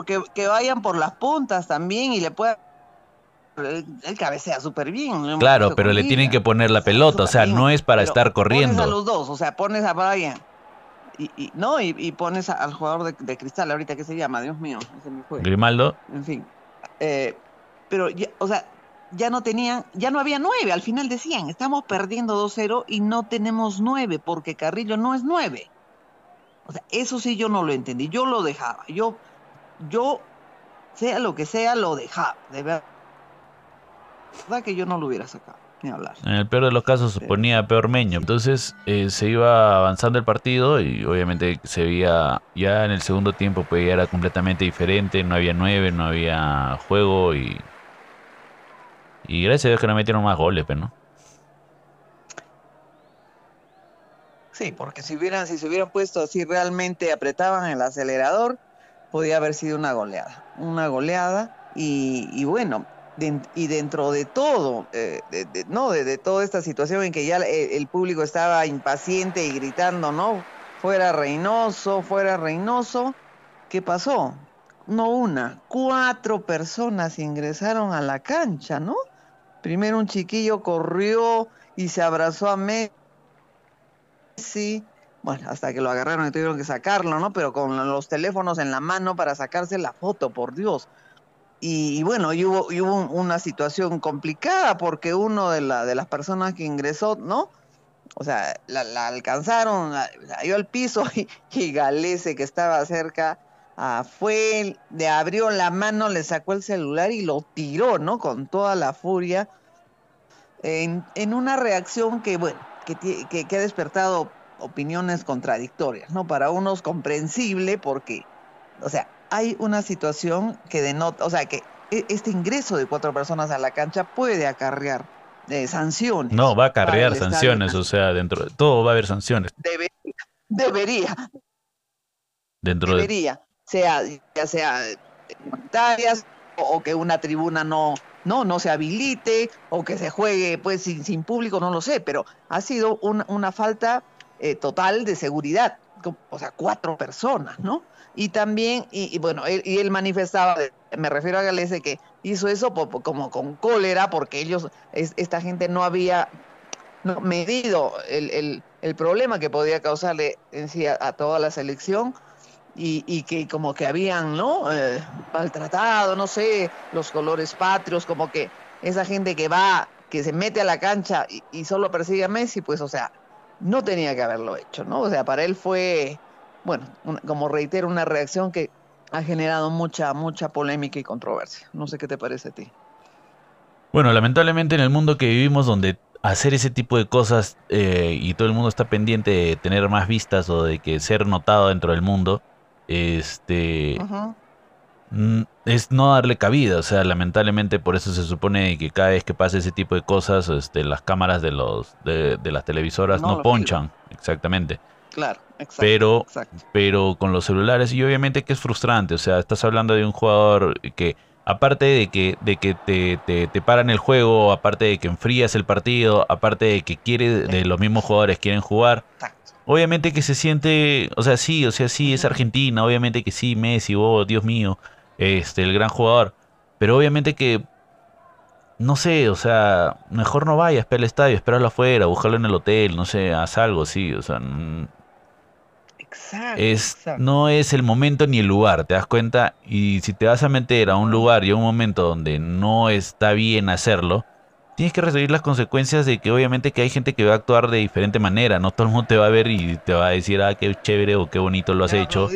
que, que vayan por las puntas también y le puedan él, cabecea súper bien. Claro, pero le tienen que poner la pelota, o sea, no es para estar corriendo. Pones a los dos, o sea, pones a Brian y, no, y, pones al jugador de, cristal ahorita que se llama, Dios mío, ese me fue. Grimaldo. En fin. Eh, pero, ya, o sea, ya no tenían, ya no había nueve, al final decían, estamos perdiendo 2-0 y no tenemos nueve, porque Carrillo no es nueve. O sea, eso sí yo no lo entendí, yo lo dejaba, yo, yo, sea lo que sea, lo dejaba, de verdad verdad que yo no lo hubiera sacado, ni hablar. En el peor de los casos se ponía peor meño. Entonces eh, se iba avanzando el partido y obviamente se veía ya en el segundo tiempo pues ya era completamente diferente, no había nueve, no había juego y... Y gracias a Dios que no metieron más goles, pero no. Sí, porque si hubieran, si se hubieran puesto así realmente apretaban el acelerador, podía haber sido una goleada. Una goleada. Y, y bueno, y dentro de todo, eh, de, no, de, toda esta situación en que ya el, público estaba impaciente y gritando, ¿no? Fuera Reynoso, fuera Reynoso, ¿qué pasó? No una, cuatro personas ingresaron a la cancha, ¿no? Primero un chiquillo corrió y se abrazó a Messi, bueno, hasta que lo agarraron y tuvieron que sacarlo, ¿no? Pero con los teléfonos en la mano para sacarse la foto, por Dios. Y, bueno, y hubo, hubo una situación complicada porque uno de, la, de las personas que ingresó, ¿no? O sea, la, alcanzaron, cayó al piso y, Galese, que estaba cerca, ah, fue, le abrió la mano, le sacó el celular y lo tiró, ¿no? Con toda la furia. En, en una reacción que, bueno, que, que, ha despertado opiniones contradictorias, ¿no? Para unos comprensible porque, o sea, hay una situación que denota, o sea, que e, este ingreso de cuatro personas a la cancha puede acarrear eh, sanciones. No, va a acarrear sanciones, o sea, dentro de todo va a haber sanciones. Debería. Debería. Dentro debería. Sea, ya sea monetarias o que una tribuna no, no, no se habilite o que se juegue pues sin, sin público, no lo sé, pero ha sido una falta eh, total de seguridad, o sea, cuatro personas, ¿no? Y también, y, bueno, él, y él manifestaba, me refiero a Galese, que hizo eso como con cólera, porque ellos, esta gente no había medido el, el, problema que podía causarle en sí a, toda la selección y, y, que como que habían, ¿no? Eh, maltratado, no sé, los colores patrios, como que esa gente que va, que se mete a la cancha y, y solo persigue a Messi, pues, o sea, no tenía que haberlo hecho, ¿no? O sea, para él fue, bueno, como reitero, una reacción que ha generado mucha, mucha polémica y controversia. No sé qué te parece a ti. Bueno, lamentablemente en el mundo que vivimos, donde hacer ese tipo de cosas eh, y todo el mundo está pendiente de tener más vistas o de que ser notado dentro del mundo, este, Mm, es no darle cabida, o sea, lamentablemente por eso se supone que cada vez que pasa ese tipo de cosas, este, las cámaras de los de, las televisoras no, ponchan, exactamente. Claro, exacto, pero pero con los celulares y obviamente que es frustrante, o sea, estás hablando de un jugador que aparte de que de que te, te, te paran el juego, aparte de que enfrías el partido, aparte de que quiere de los mismos jugadores quieren jugar. Obviamente que se siente, o sea, sí, o sea, sí, es Argentina, obviamente que sí, Messi, oh, Dios mío, este, el gran jugador. Pero obviamente que, no sé, o sea, mejor no vayas para el estadio, espéralo afuera, búscalo en el hotel, no sé, haz algo, sí, o sea... Exacto, es, No es el momento ni el lugar, ¿te das cuenta? Y si te vas a meter a un lugar y a un momento donde no está bien hacerlo, tienes que recibir las consecuencias de que obviamente que hay gente que va a actuar de diferente manera, no todo el mundo te va a ver y te va a decir, ah, qué chévere o qué bonito lo has hecho.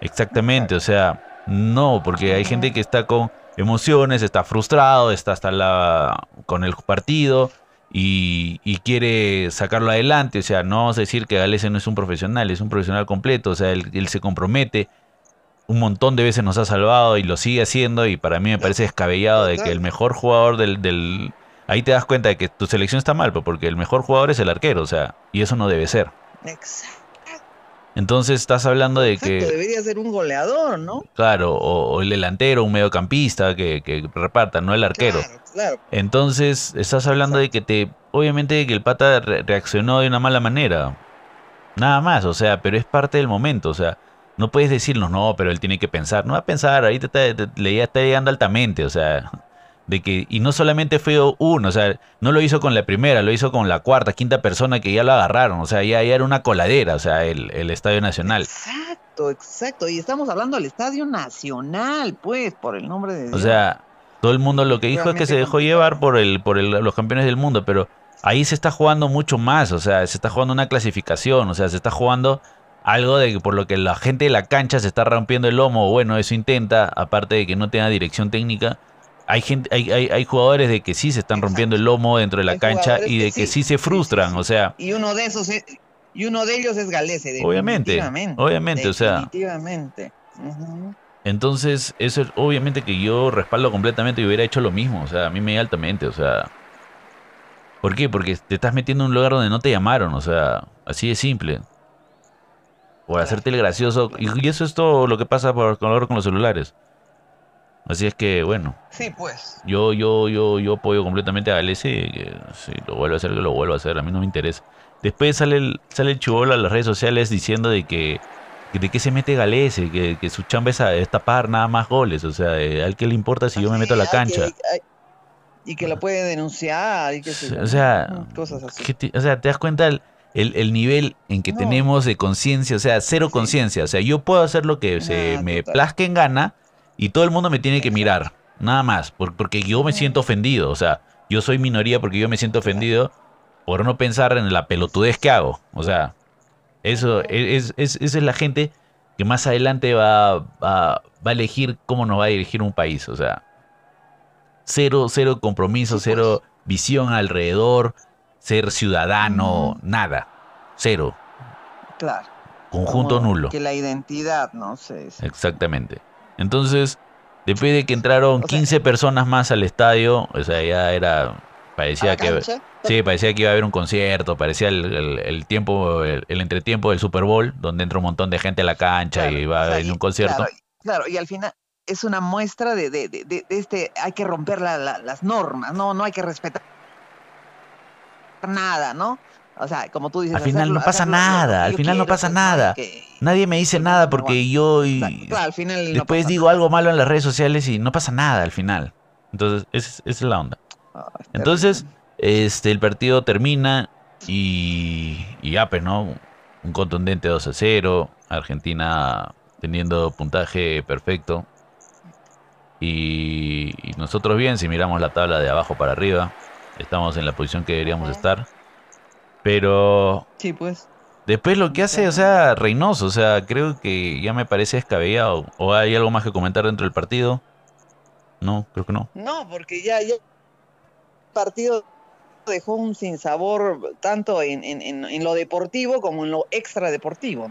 Exactamente, o sea, no, porque hay gente que está con emociones, está frustrado, está hasta la con el partido y, quiere sacarlo adelante. O sea, no vamos a decir que Galese no es un profesional, es un profesional completo. O sea, él, se compromete. Un montón de veces nos ha salvado y lo sigue haciendo. Y para mí me parece descabellado de que el mejor jugador del, del ahí te das cuenta de que tu selección está mal, porque el mejor jugador es el arquero, o sea, y eso no debe ser. Exacto. Entonces estás hablando de que... Debería ser un goleador, ¿no? Claro, o, el delantero, un mediocampista que, que reparta, no el arquero. Claro, claro. Entonces estás hablando de que te... Obviamente que el pata reaccionó de una mala manera. Nada más, o sea, pero es parte del momento, o sea, no puedes decirnos, no, pero él tiene que pensar. No va a pensar, ahorita le está llegando altamente, o sea, de que y no solamente fue uno, o sea, no lo hizo con la primera, lo hizo con la cuarta, quinta persona que ya lo agarraron, o sea, ya, era una coladera, o sea, el, Estadio Nacional. Exacto, exacto, y estamos hablando del Estadio Nacional, pues, por el nombre de Dios. O sea, todo el mundo lo que dijo es que se dejó llevar por el por los campeones del mundo, pero ahí se está jugando mucho más, o sea, se está jugando una clasificación, o sea, se está jugando algo de que por lo que la gente de la cancha se está rompiendo el lomo, bueno, eso intenta, aparte de que no tenga dirección técnica hay, gente, hay, hay, hay, jugadores de que sí se están rompiendo el lomo dentro de la cancha y de que, sí, se frustran, o sea. Y uno de esos y uno de ellos es Galese, obviamente, obviamente, o sea. Definitivamente. Entonces, eso es obviamente que yo respaldo completamente y hubiera hecho lo mismo, o sea, a mí me altamente, o sea. ¿Por qué? Porque te estás metiendo en un lugar donde no te llamaron, o sea, así de simple. Por hacerte el gracioso. Y, eso es todo lo que pasa por, con los celulares. Así es que, bueno. Sí, pues. Yo, yo, yo, yo apoyo completamente a Galese. Que si lo vuelvo a hacer, que lo vuelva a hacer. A mí no me interesa. Después sale el, sale el chubolo a las redes sociales diciendo de que de qué se mete Galese, que, que su chamba es, tapar nada más goles. O sea, ¿al qué le importa si yo me meto a la cancha? y que lo puede denunciar. Y que o sea, cosas así. o sea, te das cuenta el, el, nivel en que tenemos de conciencia. O sea, cero conciencia. O sea, yo puedo hacer lo que se me plazca en gana y todo el mundo me tiene que mirar, nada más, porque yo me siento ofendido, o sea, yo soy minoría porque yo me siento ofendido por no pensar en la pelotudez que hago, o sea, eso es, es, esa es la gente que más adelante va, va, a elegir cómo nos va a dirigir un país, o sea, cero, cero compromiso, cero pues. visión alrededor, ser ciudadano, nada. Cero. Claro. Conjunto nulo. Que la identidad, no sé. Exactamente. Entonces, después de que entraron 15 personas más al estadio, o sea, ya era. Parecía que. Sí, parecía que iba a haber un concierto, parecía el, tiempo, el, entretiempo del Super Bowl, donde entra un montón de gente a la cancha y va a haber un concierto. Claro, y al final es una muestra de, de, de, este, hay que romper las normas, no, no hay que respetar nada, ¿no? O sea, como tú dices, al final no pasa nada, al final no pasa nada. Nadie me dice nada porque yo y al final después digo algo malo en las redes sociales y no pasa nada al final. Entonces, esa es la onda. Ah, Entonces, este el partido termina y, y ya, pues, ¿no? Un contundente 2 a 0. Argentina teniendo puntaje perfecto. Y, y nosotros bien, si miramos la tabla de abajo para arriba, estamos en la posición que deberíamos estar. Pero. Sí, pues. Después lo que hace, o sea, Reynoso, o sea, creo que ya me parece descabellado. ¿O hay algo más que comentar dentro del partido? No, creo que no. No, porque ya, ya el partido dejó un sinsabor tanto en, en, en, lo deportivo como en lo extra deportivo,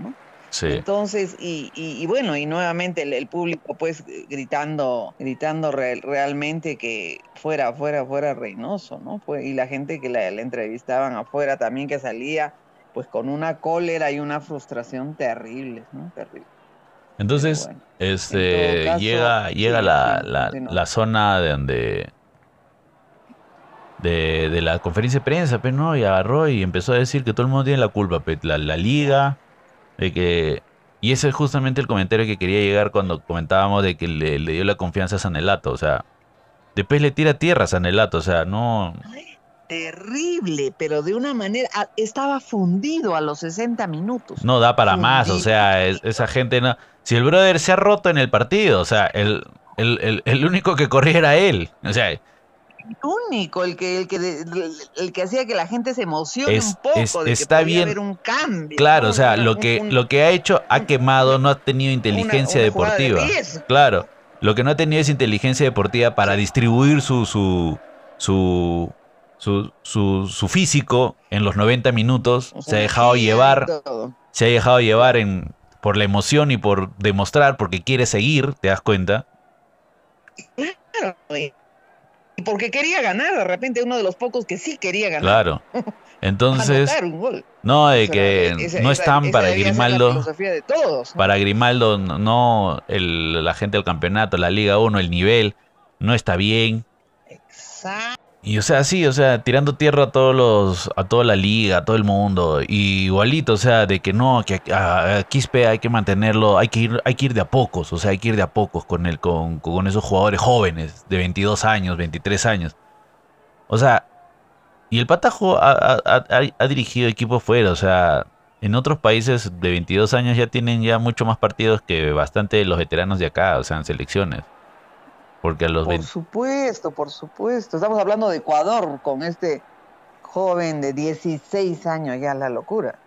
Entonces, y, y, bueno, y nuevamente el, público pues gritando, gritando realmente que fuera, fuera, fuera Reynoso, ¿no? Pues, y la gente que la, entrevistaban afuera también que salía pues con una cólera y una frustración terribles, ¿no? Terrible. Entonces, este llega, llega la, la, la, zona de donde de, de, la conferencia de prensa, pero pues, no, y agarró y empezó a decir que todo el mundo tiene la culpa, la, la liga, de que, y ese es justamente el comentario que quería llegar cuando comentábamos de que le, dio la confianza a Sanelato. O sea, después le tira tierra a Sanelato. O sea, no. terrible, pero de una manera. Estaba fundido a los 60 minutos. No da para más. O sea, esa gente no. Si el brother se ha roto en el partido, o sea, el, el, el único que corría era él. O sea, único, el que, el que, el, que hacía que la gente se emocione un poco, de está que bien, haber un cambio. Claro, o sea, lo que, lo que ha hecho ha quemado, no ha tenido inteligencia deportiva. claro, lo que no ha tenido es inteligencia deportiva para distribuir su, su, su, su, su, físico en los 90 minutos. se ha dejado llevar, se ha dejado llevar en, por la emoción y por demostrar, porque quiere seguir, ¿te das cuenta? Claro, porque quería ganar, de repente uno de los pocos que sí quería ganar. Claro. Entonces, no, de que no están para Grimaldo. Para Grimaldo, no, el, la gente del campeonato, la Liga 1, el nivel, no está bien. Exacto. Y o sea, sí, o sea, tirando tierra a todos los, a toda la liga, a todo el mundo. Y igualito, o sea, de que no, que a, Quispe hay que mantenerlo, hay que ir, hay que ir de a pocos, o sea, hay que ir de a pocos con el, con, con esos jugadores jóvenes, de 22 años, 23 años. O sea, y el Patajo ha, ha, dirigido equipos fuera, o sea, en otros países de 22 años ya tienen ya mucho más partidos que bastante los veteranos de acá, o sea, en selecciones. Porque a los Por supuesto, por supuesto. Estamos hablando de Ecuador con este joven de 16 años, ya la locura.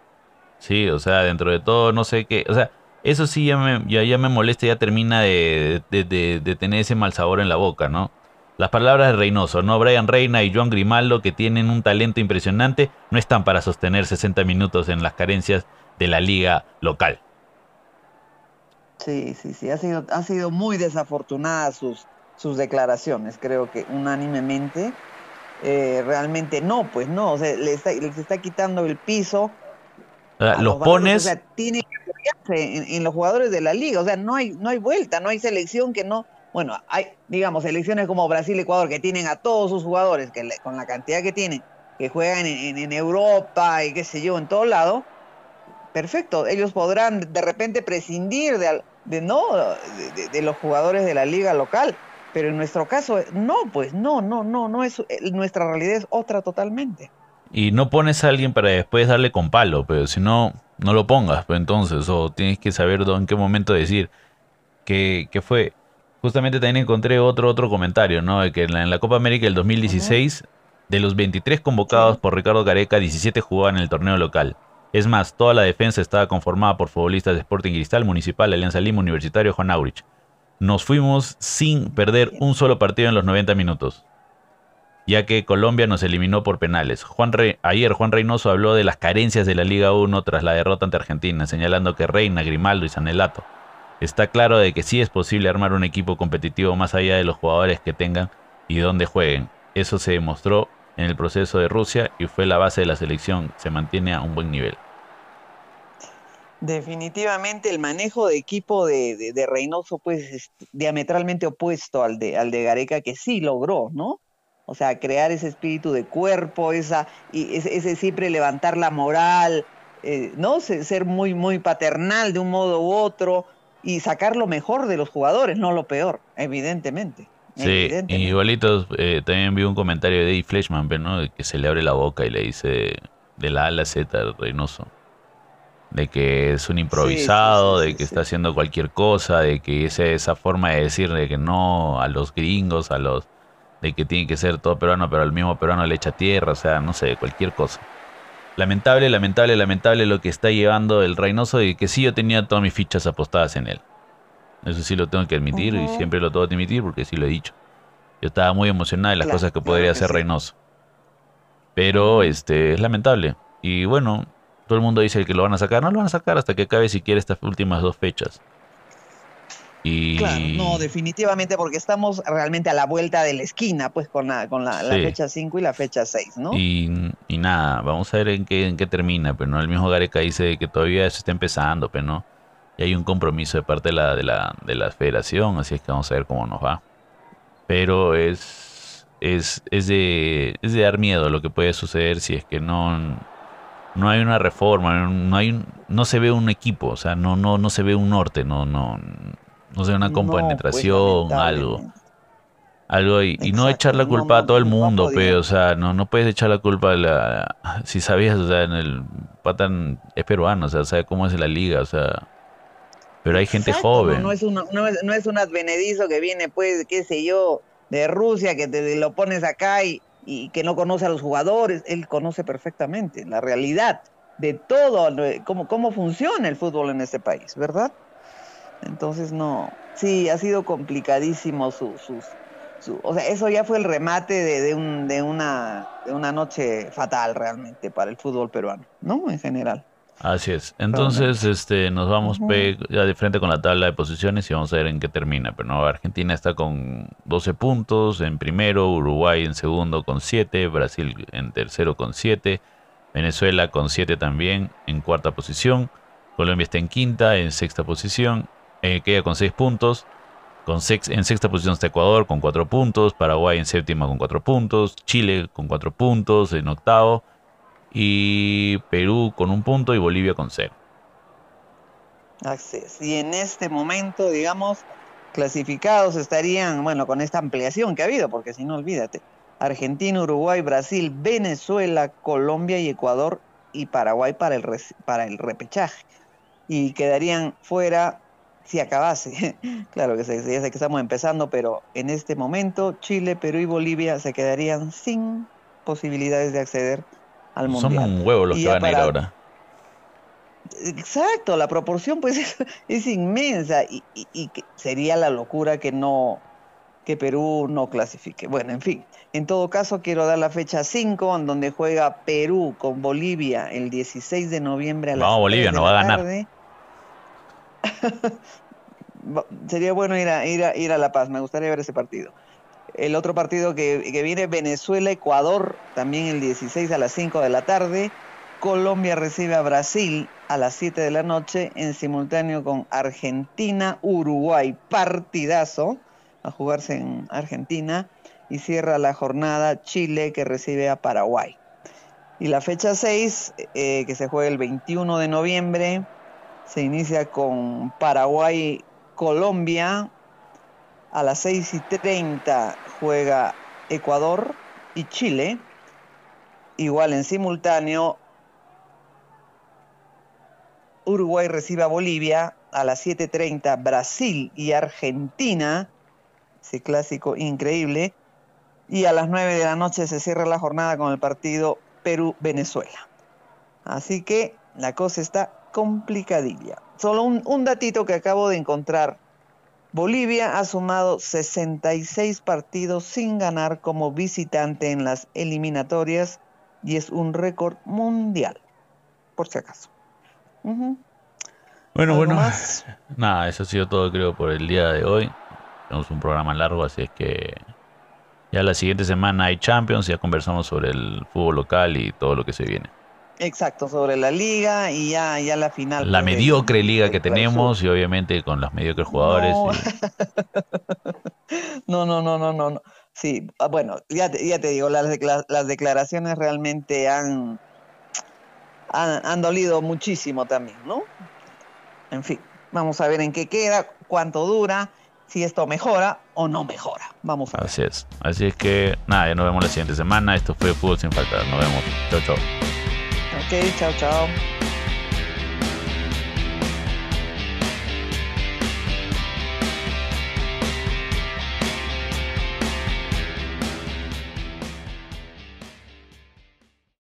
Sí, o sea, dentro de todo, no sé qué. O sea, eso sí ya me, ya, me molesta, ya termina de, de, tener ese mal sabor en la boca, ¿no? Las palabras de Reynoso, ¿no? Brian Reina y Joan Grimaldo, que tienen un talento impresionante, no están para sostener 60 minutos en las carencias de la liga local. Sí, sí, sí, ha sido, ha sido muy desafortunada sus, sus declaraciones, creo que unánimemente. Eh, realmente no, pues no, o sea, le está, les está quitando el piso. los pones. O sea, tiene que apoyarse en, los jugadores de la liga, o sea, no hay, no hay vuelta, no hay selección que no. Bueno, hay, digamos, selecciones como Brasil y Ecuador que tienen a todos sus jugadores, que con la cantidad que tienen, que juegan en, en, Europa y qué sé yo, en todo lado, perfecto, ellos podrán de repente prescindir de, de no de, los jugadores de la liga local, pero en nuestro caso, no, pues no, no, no, no es, eh, nuestra realidad es otra totalmente. Y no pones a alguien para después darle con palo, pero si no, no lo pongas, pues entonces, o tienes que saber en qué momento decir que, fue. Justamente también encontré otro, otro comentario, ¿no? De que en la, Copa América del 2016, de los 23 convocados por Ricardo Careca, 17 jugaban en el torneo local. Es más, toda la defensa estaba conformada por futbolistas de Sporting Cristal, Municipal, Alianza Lima, Universitario, Juan Aurich nos fuimos sin perder un solo partido en los 90 minutos. ya que Colombia nos eliminó por penales. Juan ayer Juan Reynoso habló de las carencias de la Liga 1 tras la derrota ante Argentina, señalando que Reina, Grimaldo y Sanelato. Está claro de que sí es posible armar un equipo competitivo más allá de los jugadores que tengan y donde jueguen. Eso se demostró en el proceso de Rusia y fue la base de la selección. Se mantiene a un buen nivel. Definitivamente el manejo de equipo de, de, Reynoso pues es diametralmente opuesto al de, al de Gareca que sí logró, ¿no? O sea, crear ese espíritu de cuerpo, esa, y ese, siempre levantar la moral, eh, ¿no? Ser muy, muy paternal de un modo u otro y sacar lo mejor de los jugadores, no lo peor, evidentemente. Sí, y igualito eh, también vi un comentario de Dave Fleshman, ¿no? Que se le abre la boca y le dice de la A a la Z Reynoso. De que es un improvisado, de que está haciendo cualquier cosa, de que esa, esa forma de decir de que no a los gringos, a los de que tiene que ser todo peruano, pero al mismo peruano le echa tierra, o sea, no sé, cualquier cosa. Lamentable, lamentable, lamentable lo que está llevando el Reynoso y que sí yo tenía todas mis fichas apostadas en él. Eso sí lo tengo que admitir y siempre lo tengo que admitir porque sí lo he dicho. Yo estaba muy emocionado de las cosas que podría hacer Reynoso. Pero este es lamentable. Y bueno, todo el mundo dice que lo van a sacar. No lo van a sacar hasta que acabe siquiera estas últimas dos fechas. Claro, no, definitivamente porque estamos realmente a la vuelta de la esquina, pues con la, con la, fecha 5 y la fecha 6, ¿no? Y, nada, vamos a ver en qué, en qué termina, pero no, el mismo Gareca dice que todavía se está empezando, pero no. Y hay un compromiso de parte de la, de la, de la federación, así es que vamos a ver cómo nos va. Pero es, es, es, de, es de dar miedo lo que puede suceder si es que no, no hay una reforma, no, hay, no se ve un equipo, o sea, no, no, no se ve un norte, no, no, no sé, una compenetración, pues, algo. Algo y, y no echar la culpa a todo el mundo, pero, o sea, no, no puedes echar la culpa a la... Si sabías, o sea, en el Patan es peruano, o sea, sabe cómo es la liga, o sea... Pero hay gente joven. No, es una, no, es, no es un advenedizo que viene, pues, qué sé yo, de Rusia, que te lo pones acá y, y que no conoce a los jugadores. Él conoce perfectamente la realidad de todo, cómo, cómo funciona el fútbol en este país, ¿verdad? Entonces no, sí, ha sido complicadísimo su, sus, su, o sea, eso ya fue el remate de, de, un, de, una, de una noche fatal realmente para el fútbol peruano, ¿no? En general. Así es. Entonces, este, nos vamos ya de frente con la tabla de posiciones y vamos a ver en qué termina. Pero no, Argentina está con 12 puntos en primero, Uruguay en segundo con 7, Brasil en tercero con 7, Venezuela con 7 también en cuarta posición, Colombia está en quinta, en sexta posición, eh, queda con 6 puntos. Con en sexta posición está Ecuador con 4 puntos, Paraguay en séptima con 4 puntos, Chile con 4 puntos en octavo y Perú con un punto y Bolivia con 0. Así Y en este momento, digamos, clasificados estarían, bueno, con esta ampliación que ha habido, porque si no, olvídate, Argentina, Uruguay, Brasil, Venezuela, Colombia y Ecuador y Paraguay para el, para el repechaje. Y quedarían fuera si acabase. claro que ya sé que estamos empezando, pero en este momento Chile, Perú y Bolivia se quedarían sin posibilidades de acceder al Mundial. Son un huevo los que van a ir ahora. Exacto, la proporción pues es, inmensa y, y, sería la locura que no que Perú no clasifique. Bueno, en fin, en todo caso quiero dar la fecha 5 en donde juega Perú con Bolivia el 16 de noviembre a las No, Bolivia no va a ganar. sería bueno ir a, ir, a, ir a La Paz, me gustaría ver ese partido. El otro partido que, viene, Venezuela-Ecuador, también el 16 a las 5 de la tarde. Colombia recibe a Brasil a las 7 de la noche, en simultáneo con Argentina-Uruguay, partidazo, a jugarse en Argentina. Y cierra la jornada Chile, que recibe a Paraguay. Y la fecha 6, eh, que se juega el 21 de noviembre, se inicia con Paraguay Colombia. A las 6 y 30 juega Ecuador y Chile. Igual en simultáneo, Uruguay recibe a Bolivia. A las 7.30 Brasil y Argentina. Ese clásico increíble. Y a las 9 de la noche se cierra la jornada con el partido Perú-Venezuela. Así que la cosa está complicadilla. Solo un, datito que acabo de encontrar Bolivia ha sumado 66 partidos sin ganar como visitante en las eliminatorias y es un récord mundial, por si acaso. Bueno, bueno, nada, eso ha sido todo creo por el día de hoy. Tenemos un programa largo, así es que ya la siguiente semana hay Champions, ya conversamos sobre el fútbol local y todo lo que se viene. Exacto, sobre la liga y ya, ya la final. La pues, mediocre liga que tenemos y obviamente con los mediocres jugadores. No, no, no, no, no, no. Sí, ah, bueno, ya te, ya te digo, las, las declaraciones realmente han, han, han dolido muchísimo también, ¿no? En fin, vamos a ver en qué queda, cuánto dura si esto mejora o no mejora. Vamos a ver. Así es. Así es que nada, ya nos vemos la siguiente semana. Esto fue Fútbol sin faltar. Nos vemos. Chao, chao. Ok, chao, chao.